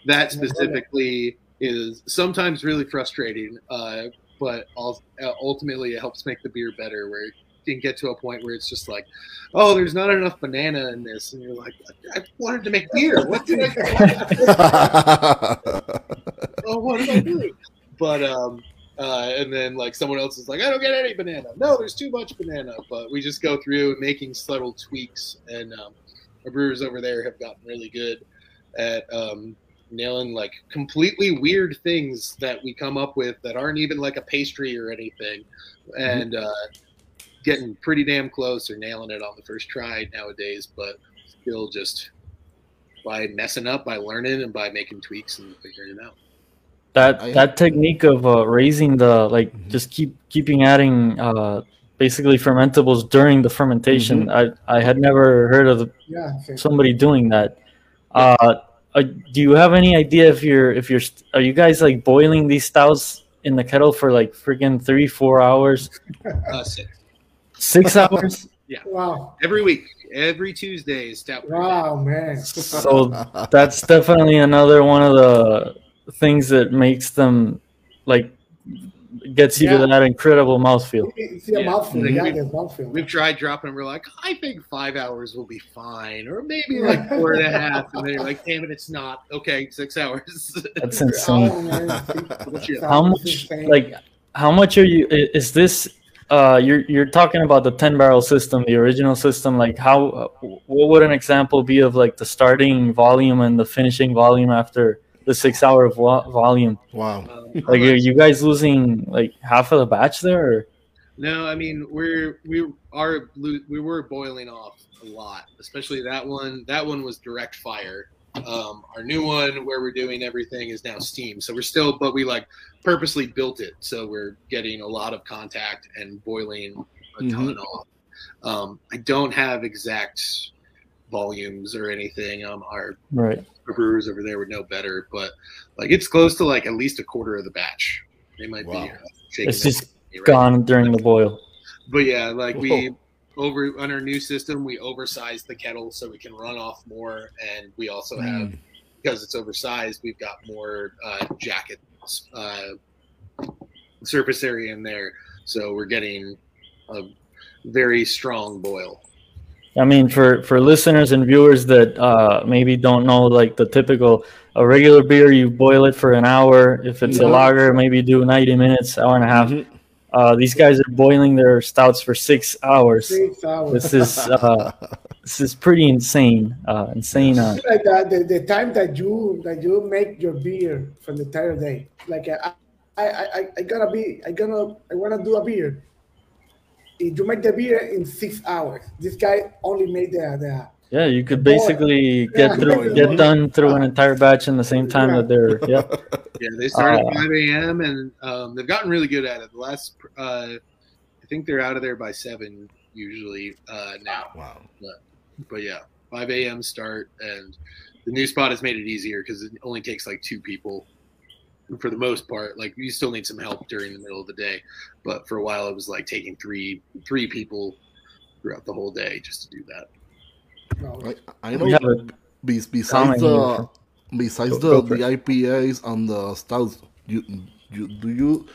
that specifically is sometimes really frustrating uh, but uh, ultimately it helps make the beer better where it can get to a point where it's just like oh there's not enough banana in this and you're like i wanted to make beer what did i oh what am i doing but um uh, and then like someone else is like, I don't get any banana. No, there's too much banana. But we just go through making subtle tweaks, and um, our brewers over there have gotten really good at um, nailing like completely weird things that we come up with that aren't even like a pastry or anything, and uh, getting pretty damn close or nailing it on the first try nowadays. But still, just by messing up, by learning, and by making tweaks and figuring it out. That I- that technique of uh, raising the like Mhm. just keep keeping adding uh basically fermentables during the fermentation i i had never heard of the, yeah, same. somebody doing that uh, uh do you have any idea if you're if you're are you guys like boiling these stouts in the kettle for like freaking three four hours Uh, six. six hours Yeah. wow, Every week, every Tuesday is stout. wow, man. so that's definitely another one of the things that makes them like gets you Yeah. to that incredible mouthfeel It's a Yeah. mouthful. Yeah, the mouthful. We've tried dropping, and we're like, I think five hours will be fine, or maybe like four and a half. And then you're like, damn it, it's not. Okay, six hours. that's insane Oh, man. What's your- how much like how much are you is this uh you're you're talking about the 10 barrel system the original system like how uh, what would an example be of like the starting volume and the finishing volume after the six hour vo- volume wow. Um, like are you guys losing like half of the batch there or? No, I mean we're we are we were boiling off a lot, especially that one. That one was direct fire. Um, our new one where we're doing everything is now steam. So we're still, but we like purposely built it so we're getting a lot of contact and boiling a ton off. Um, I don't have exact volumes or anything. Um, our right brewers over there would know better, but like it's close to like at least a quarter of the batch. They might Wow. be uh, it's just head at me right gone during the boil but yeah, like we over on our new system, we oversized the kettle so we can run off more, and we also have Mm. because it's oversized, we've got more uh, jacket uh, surface area in there, so we're getting a very strong boil. I mean, for for listeners and viewers that uh, maybe don't know, like the typical a regular beer, you boil it for an hour. If it's a Mhm. lager, maybe do ninety minutes, hour and a half. Mhm. Uh, these guys are boiling their stouts for six hours. Six hours. This is uh, this is pretty insane. Uh, insane. Uh, like that, the, the time that you that you make your beer for the entire day. Like I, I, I, I gotta be, I gonna, I wanna do a beer. If you make the beer in six hours, this guy only made the the. yeah, you could basically Yeah. get through, get done through an entire batch in the same time that they're. Yeah. Yeah, they start Uh, at 5 a.m. and um, they've gotten really good at it. The last, uh, I think they're out of there by seven usually uh, now. Wow. but yeah, 5 a.m. start, and the new spot has made it easier because it only takes like two people. For the most part. Like you still need some help during the middle of the day, but for a while it was like taking three three people throughout the whole day just to do that. I, I know. have a besides the besides Go- the, go the IPAs and the stouts, you you do you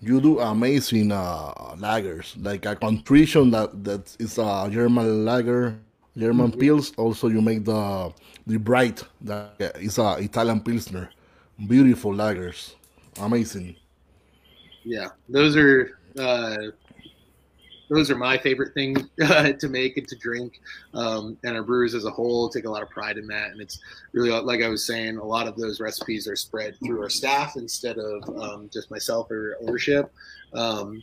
you do amazing uh, lagers like a contrition that that is a German lager, German Mm-hmm. pils. Also, you make the the bright that is a Italian pilsner. Beautiful lagers, amazing. Yeah, those are uh, those are my favorite things uh, to make and to drink. Um, and our brewers as a whole take a lot of pride in that. And it's really like I was saying, a lot of those recipes are spread through our staff instead of um, just myself or ownership. Um,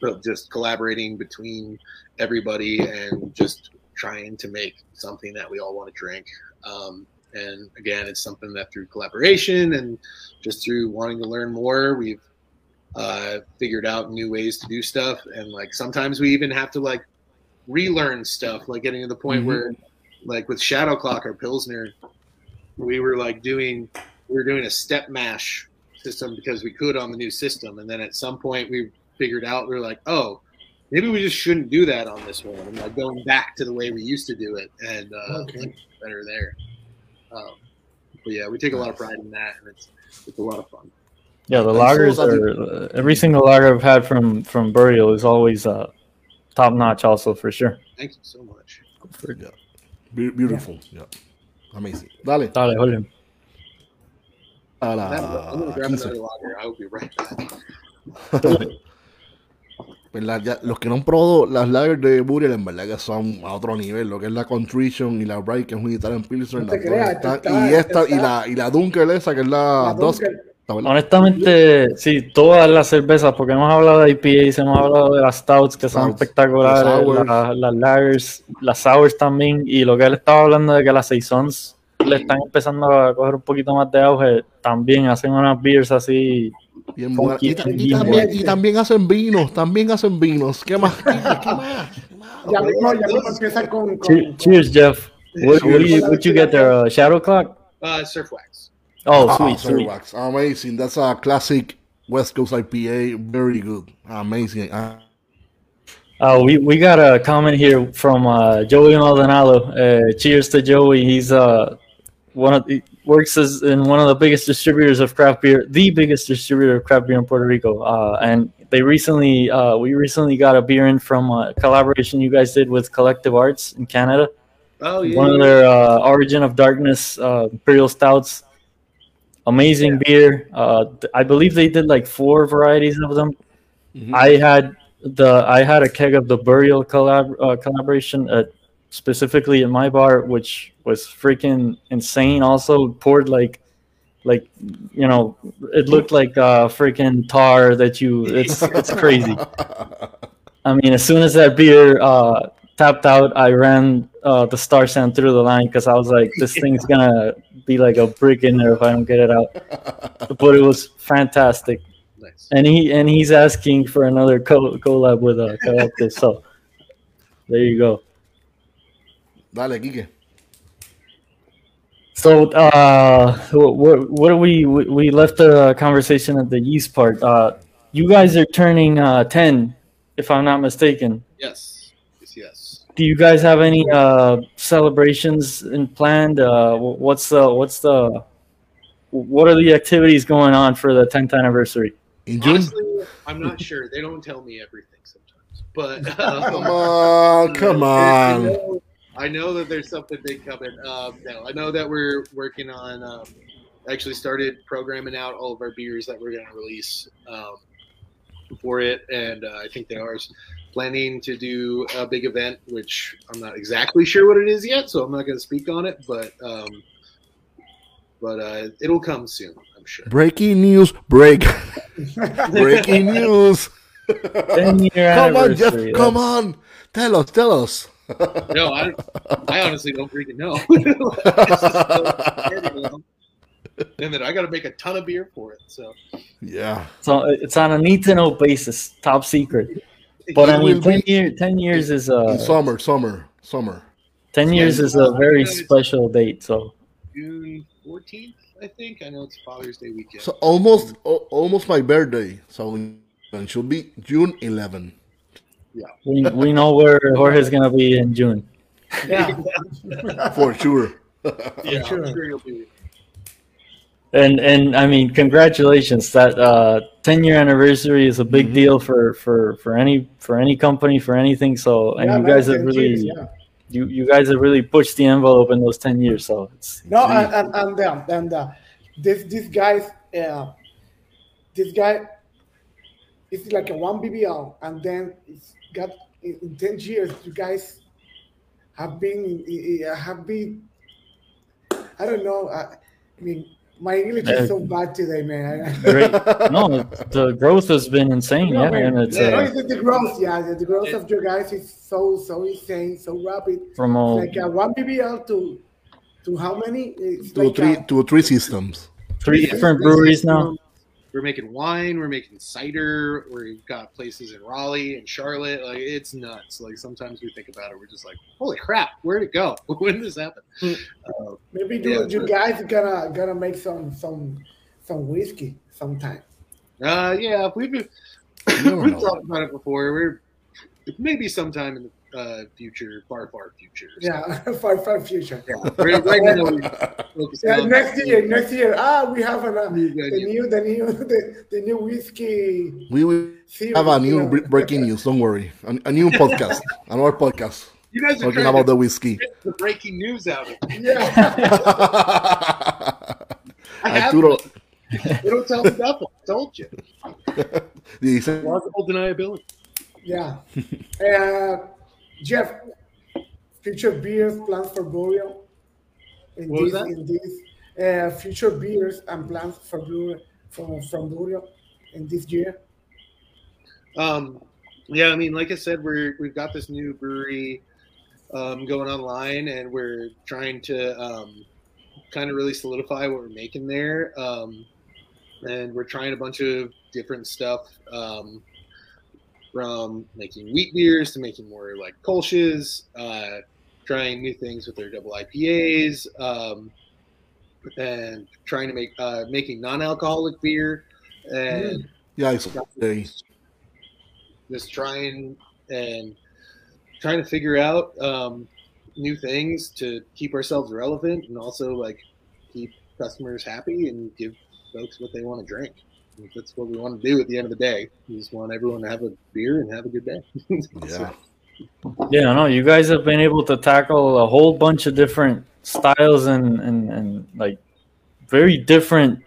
but just collaborating between everybody and just trying to make something that we all want to drink. Um, and again, it's something that through collaboration and just through wanting to learn more, we've uh, figured out new ways to do stuff. And like sometimes we even have to like relearn stuff, like getting to the point Mhm. where, like with Shadow Clock or Pilsner, we were like doing we were doing a step mash system because we could on the new system, and then at some point we figured out we were like, oh, maybe we just shouldn't do that on this one, and like going back to the way we used to do it, and uh, Okay. better there. Um, but yeah, we take a lot of pride in that, and it's it's a lot of fun. Yeah, the I saw lagers that are uh, every single lager I've had from from Burial is always uh, top notch. Also, for sure. Thank you so much. Yeah, Be- beautiful. Yeah. amazing. Dale. Dale, Jorge. A I'm gonna grab another lager. I will be right back. Pues la- ya- los que no han probado las lagers de Burial, en verdad que son a otro nivel. Lo que es la Contrition y la Bright, que es un Italian Pilsner. No creas, está- y esta, y la, y la Dunkel esa, que es la, La. Honestamente, sí, todas las cervezas, porque hemos hablado de IPAs, hemos hablado de las stouts que son espectaculares, las la- las lagers, las sours también, y lo que él estaba hablando de que las saisons le están empezando a coger un poquito más de auge, también hacen unas beers así. Bien buena. funky, Y, y también, y también hacen vinos, también hacen vinos. ¿Qué más? ¿Qué, qué más? Ya mismo, ya mismo empieza con, con- Che- Cheers, Jeff. What, what, do you, what you get there? Uh, Shadow Clock? Uh, Surf Wax. Oh, Ah, sweet, sweet. Cervax. Amazing. That's a classic West Coast IPA. Very good. Amazing. Ah, Uh, we, we got a comment here from uh, Joey Maldonado. Uh, cheers to Joey. He's uh, one of the, works as in one of the biggest distributors of craft beer, the biggest distributor of craft beer in Puerto Rico. Uh, and they recently, uh, we recently got a beer in from a collaboration you guys did with Collective Arts in Canada. Oh yeah. One of their uh, Origin of Darkness uh, Imperial Stouts. Amazing beer. Uh, I believe they did like four varieties of them. mhm. I had the I had a keg of the Burial collab uh, collaboration uh, specifically in my bar, which was freaking insane. Also poured like like you know it looked like uh freaking tar that you it's it's crazy. I mean, as soon as that beer uh, tapped out, I ran uh, the Star San through the line because I was like, this thing's gonna be like a brick in there if I don't get it out. But it was fantastic nice. and he and he's asking for another co- collab with uh, Collective. So there you go. Dale, Kike. So uh, what what do we we we left the conversation at the yeast part. Uh, you guys are turning uh, ten, if I'm not mistaken. Yes. Yes. Yes. Do you guys have any uh, celebrations in planned? Uh, what's the what's the what are the activities going on for the 10th anniversary? In June? Honestly, I'm not sure. They don't tell me everything sometimes, but Come um, on, come I on. know, I know that there's something big coming. Um, no, I know that we're working on. Um, actually, started programming out all of our beers that we're going to release um, for it, and uh, I think they are planning to do a big event, which I'm not exactly sure what it is yet, so I'm not going to speak on it. But um, but uh, it'll come soon, I'm sure. Breaking news. Break. Breaking news. Come on, Jeff. anniversary. Come on. Tell us. Tell us. No, I, I honestly don't freaking know. and then I got to make a ton of beer for it. So, yeah. So it's on a need to know basis, top secret. But I mean, ten be year, ten years is In a summer, summer, summer. ten years is a very special date. So June 14th, I think. I know it's Father's Day weekend. So almost al- almost my birthday. So it should be June 11. We, we know where Jorge's gonna be in June. Yeah. For sure. yeah, Sure. I'm sure you'll be. And and I mean, congratulations! That uh, ten year anniversary is a big Mhm. deal for, for, for any for any company for anything. So and Yeah, you man, guys have really years, yeah. you you guys have really pushed the envelope in those ten years. So it's No, and and and, uh, and uh, this this guy's uh, this guy is like a one BBL, and then it's got in, in ten years. You guys have been have been. I don't know. I, I mean, my English Uh, is so bad today, man. great. no, the growth has been insane. No, Yeah, man. and it's Yeah, no, uh, it's the, the growth. Yeah, the, the growth of you guys is so so insane, so rapid. from all Like a one BBL to to how many? It's two, like three, a- two, three systems. three different breweries now. We're making wine. We're making cider. We've got places in Raleigh and Charlotte. Like it's nuts. Like sometimes we think about it, we're just like, holy crap, where'd it go? when did this happen? Uh, Maybe you, Yeah, you sure. guys gonna gonna make some some some whiskey sometime. uh, yeah, we've never we've talked about it before. We're maybe sometime in the uh, future, far far future. Yeah, far, far future. Yeah. Right, right now we're Yeah, on next year, next year. Ah, we have an, uh, New the venue. new the new the, the new whiskey. We will series, have a new know. breaking news. Don't worry. A, a new podcast. Another podcast. You guys are Talking about to the whiskey. the breaking news out of it. Yeah, I have Arturo, They don't tell me nothing. I told you. Plausible deniability. yeah. Uh, Jeff, future beers plans for Burial. In What this, that? in this uh, future beers and plans for brewer from from Burial in this year. Um, yeah, I mean, like I said, we're we've got this new brewery um, going online, and we're trying to um, kind of really solidify what we're making there. Um, and we're trying a bunch of different stuff, um, from making wheat beers to making more like Kolsch's, uh, trying new things with their double IPAs, um, and trying to make uh, making non-alcoholic beer, and yeah, it's okay. just trying and trying to figure out um, new things to keep ourselves relevant and also like keep customers happy and give folks what they want to drink. I That's what we want to do at the end of the day. We just want everyone to have a beer and have a good day. Yeah. Yeah, no, you guys have been able to tackle a whole bunch of different styles and and, and like very different.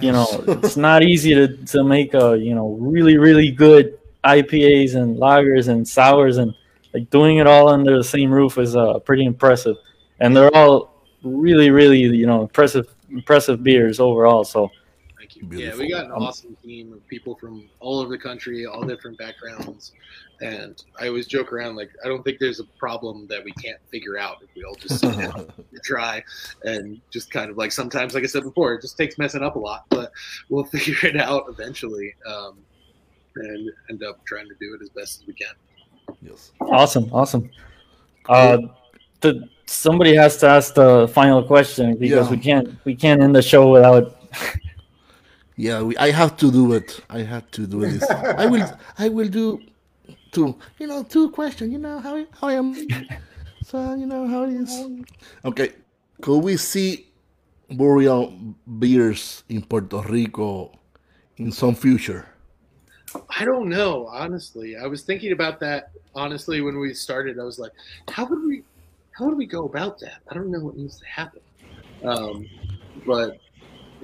You know, it's not easy to to make a you know really really good IPAs and lagers and sours and like doing it all under the same roof is uh, pretty impressive. And they're all really really you know impressive impressive beers overall. So Thank you. Yeah, we got an awesome team of people from all over the country, all different backgrounds. And I always joke around like I don't think there's a problem that we can't figure out if we all just sit down and try and just kind of like sometimes, like I said before, it just takes messing up a lot, but we'll figure it out eventually. Um, and end up trying to do it as best as we can. yes. awesome, awesome. Uh, the, somebody has to ask the final question because Yeah. we can't we can't end the show without Yeah, we, I have to do it. I have to do this. I will. I will do two. You know, two questions. You know how I- how I am. So you know how it is. Okay, could we see Burial beers in Puerto Rico in some future? I don't know, honestly. I was thinking about that honestly when we started. I was like, how would we how would we go about that? I don't know what needs to happen. Um, but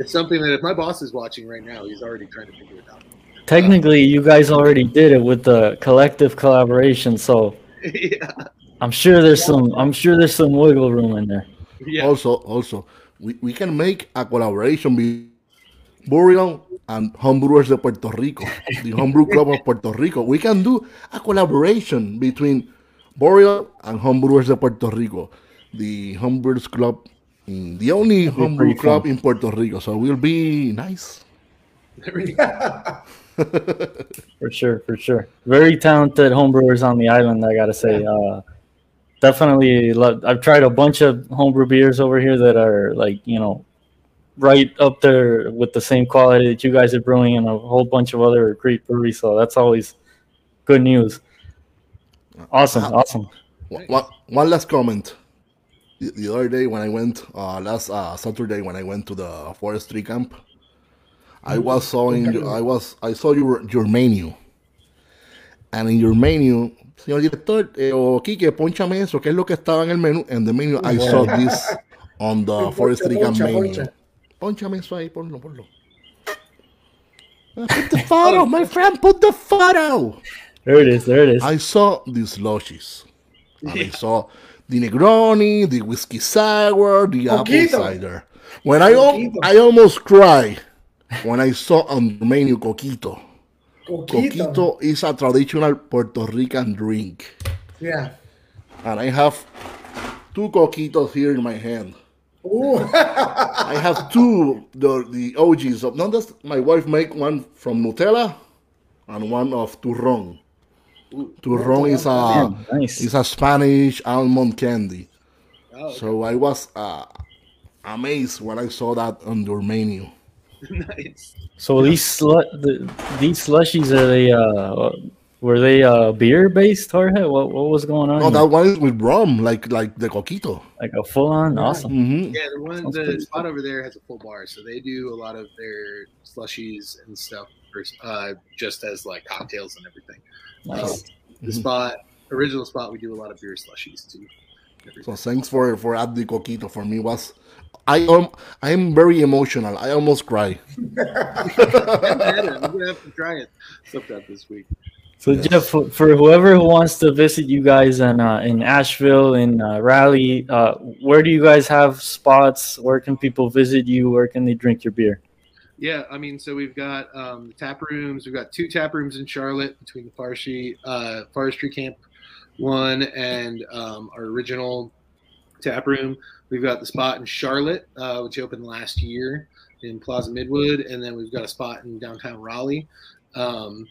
it's something that if my boss is watching right now, he's already trying to figure it out. Technically, you guys already did it with the collective collaboration, so yeah. I'm sure there's some. I'm sure there's some wiggle room in there. Yeah. Also, also, we, we can make a collaboration between Burial and Homebrewers de Puerto Rico, the Homebrew Club of Puerto Rico. We can do a collaboration between Burial and Homebrewers de Puerto Rico, the Homebrewers Club, mm, the only That'd homebrew pretty club fun. in Puerto Rico. So we'll be nice. There we go. For sure, for sure. Very talented homebrewers on the island, I gotta say. Uh, definitely, lo- I've tried a bunch of homebrew beers over here that are like you know right up there with the same quality that you guys are brewing and a whole bunch of other great breweries. So that's always good news. Awesome, Uh, awesome. One, one last comment. The, the other day when I went, uh, last uh, Saturday when I went to the forestry camp, I was sawing. I was I saw your your menu, and in your menu, señor director eh, o Quique, ponchame eso. ¿Qué es lo que estaba en el menú? And the menu I saw this on the forestry camp poncha, menu. poncha. Ponchame eso ahí, ponlo, ponlo. Ah, Put the photo, my friend. Put the photo. There it is. There it is. I saw these slushies. And I saw the Negroni, the whiskey sour, the apple cider. When I al- I almost cried when I saw on the menu coquito. Coquito. Coquito is a traditional Puerto Rican drink, Yeah. and I have two coquitos here in my hand. Ooh. I have two the the OGs of not just my wife make one from Nutella and one of turron. Turron is a nice. is a Spanish almond candy. Oh, okay. So I was uh, amazed when I saw that on your menu. nice. So these slu- the, these slushies are they uh were they uh beer based Jorge? What what was going on? No, here? that one is with rum, like like the coquito. like a full on Yeah. awesome. hmm Yeah, the one Sounds the pretty spot over there has a full bar, so they do a lot of their slushies and stuff, for, uh, just as like cocktails and everything. Nice. Um, the spot, original spot, we do a lot of beer slushies too. So thanks for for add the coquito. For me was I um I am very emotional. I almost cry. I'm gonna have to try it sometime this week. So Jeff, for, for whoever who wants to visit you guys in uh, in Asheville, in uh, Raleigh, uh, where do you guys have spots? Where can people visit you? Where can they drink your beer? Yeah, I mean, so we've got um, tap rooms. We've got two tap rooms in Charlotte between the forestry uh, forestry camp one and um, our original tap room. We've got the spot in Charlotte, uh, which opened last year in Plaza Midwood, and then we've got a spot in downtown Raleigh. Um,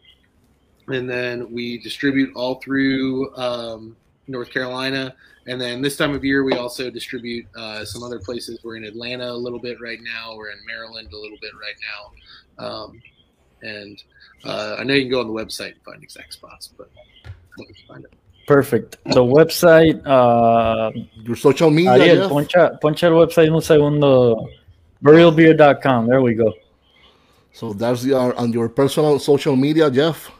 and then we distribute all through um, North Carolina. And then this time of year, we also distribute uh, some other places. We're in Atlanta a little bit right now. We're in Maryland a little bit right now. Um, and uh, I know you can go on the website and find exact spots, but let's find it. Perfect. The website, uh, Your social media. Ariel, Jeff? poncha, poncha el website un segundo. Burialbeer.com. There we go. So that's your on your personal social media, Jeff.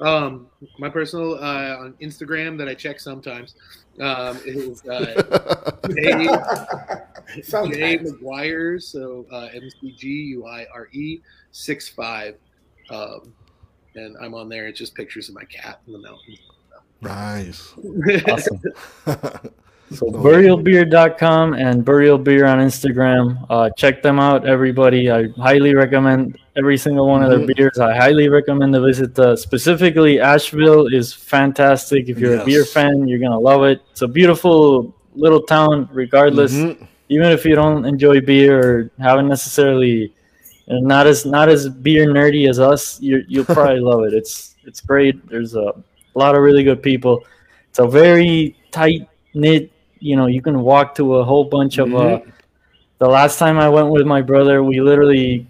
Um, my personal uh, on Instagram that I check sometimes um, is uh, Sometimes. McGuire. So uh, M C G U I R E six five, um, and I'm on there. It's just pictures of my cat in the mountains. nice. Awesome. So burialbeer.com and burialbeer on Instagram. Uh, check them out, everybody. I highly recommend every single one of their Mhm. beers. I highly recommend to visit. Uh, specifically, Asheville is fantastic. If you're a beer fan, you're gonna love it. It's a beautiful little town, regardless. Mhm. Even if you don't enjoy beer or haven't necessarily, and not as not as beer nerdy as us, you you'll probably love it. It's it's great. There's a lot of really good people. It's a very tight knit. You know, you can walk to a whole bunch of. Uh, the last time I went with my brother, we literally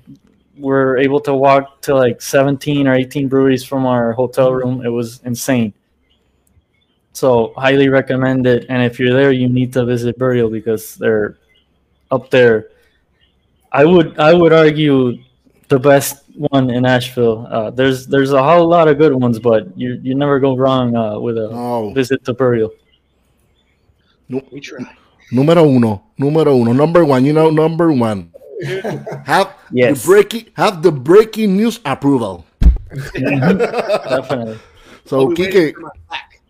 were able to walk to like 17 or 18 breweries from our hotel room. It was insane. So highly recommend it. And if you're there, you need to visit Burial because they're up there. I would I would argue the best one in Asheville. Uh, there's there's a whole lot of good ones, but you you never go wrong uh, with a No. visit to Burial. We try. Número uno. Número uno. Number one. You know, number one. Have Yes. the breaking have the breaking news approval. Mm-hmm. Definitely. So we Kike, waited for my plaque.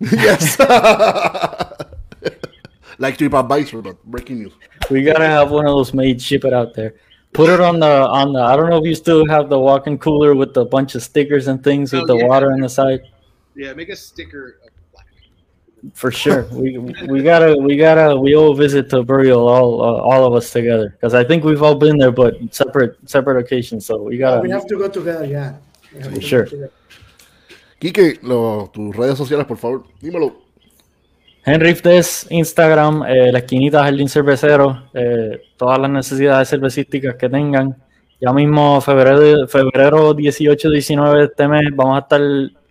yes. like TripAdvisor, but breaking news. We gotta have one of those made. Ship it out there. Put it on the on the. I don't know if you still have the walk-in cooler with the bunch of stickers and things with Oh, the yeah. water on the side. Yeah, make a sticker of plaque. For sure, we we gotta we gotta we all visit to burial all uh, all of us together because I think we've all been there, but separate separate occasions. So we gotta. we have to go together, yeah. To go Sure. together. Quique, lo- tus redes sociales, por favor. Dímelo. Henry Fdes, Instagram, eh, la esquinita Jardín Cervecero, eh, todas las necesidades cervecísticas que tengan. Ya mismo, febrero, febrero 18-19 de este mes, vamos a estar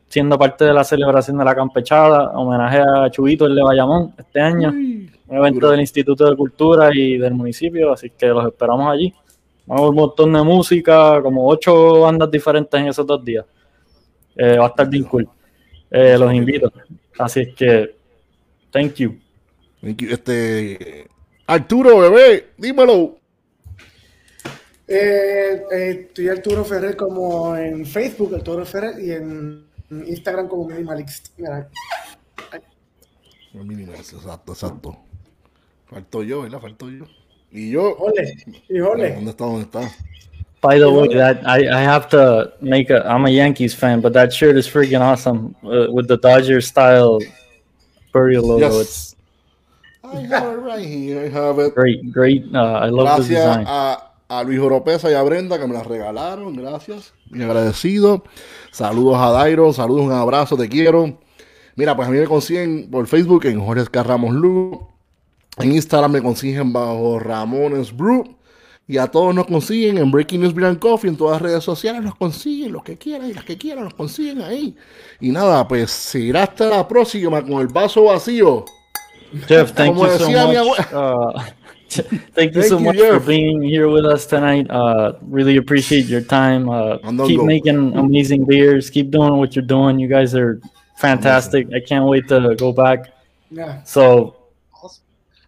siendo parte de la celebración de la campechada, homenaje a Chubito, el de Bayamón, este año. Uy, un evento duro. del Instituto de Cultura y del municipio, así que los esperamos allí. Vamos a ver un montón de música, como ocho bandas diferentes en esos dos días. Eh, va a estar bien cool. Eh, los invito. Así es que, thank you. Thank you. Este. Arturo, bebé, dímelo. Eh, eh, estoy Arturo Ferrer como en Facebook, Arturo Ferrer, y en Instagram como Minimalist. Mira, mínimo, exacto, exacto. Faltó yo, ¿verdad? Faltó yo. Y yo. ole, y ole. ¿Dónde está? ¿Dónde está? By the way, that I, I have to make a. I'm a Yankees fan, but that shirt is freaking awesome uh, with the Dodger style burial logo. Yes. It's I have it right here. I have it. great, great. Uh, I love the Gracias design. a, a Luis Oropesa y a Brenda que me las regalaron. Gracias. Muy agradecido. Saludos a Dairo. Saludos, un abrazo. Te quiero. Mira, pues a mí me consiguen por Facebook en Jorge Carramos Lugo. En Instagram me consiguen bajo Ramones Brew. Y a todos nos consiguen en Breaking News Beer and Coffee. En todas las redes sociales nos consiguen. Los que quieran y las que quieran nos consiguen ahí. Y nada, pues seguirá hasta la próxima con el vaso vacío. Jeff, thank Como you so decía much. Uh, thank you Thank so you, much Jeff. for being here with us tonight. Uh, really appreciate your time. Uh, keep go. making amazing beers. Keep doing what you're doing. You guys are fantastic. I can't wait to go back. Mira, So Awesome.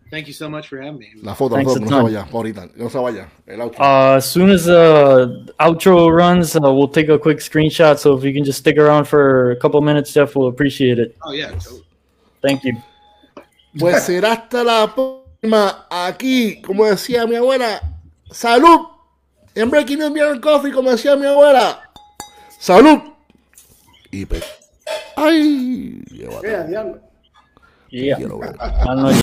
Thank you so much for having me. La foto, la Thanks foto, a que no se vaya. Ahorita, no se vaya. El outro. uh, as soon as the outro runs, uh, we'll take a quick screenshot. So if you can just stick around for a couple minutes, Jeff, we'll appreciate it. Oh yeah, totally. Thank you. Pues será hasta la próxima aquí, como decía mi abuela. ¡Salud! En Breaking News Beer and Coffee, como decía mi abuela. ¡Salud! Y pe... ¡Ay! mira, diablo. Yeah. quiero ver.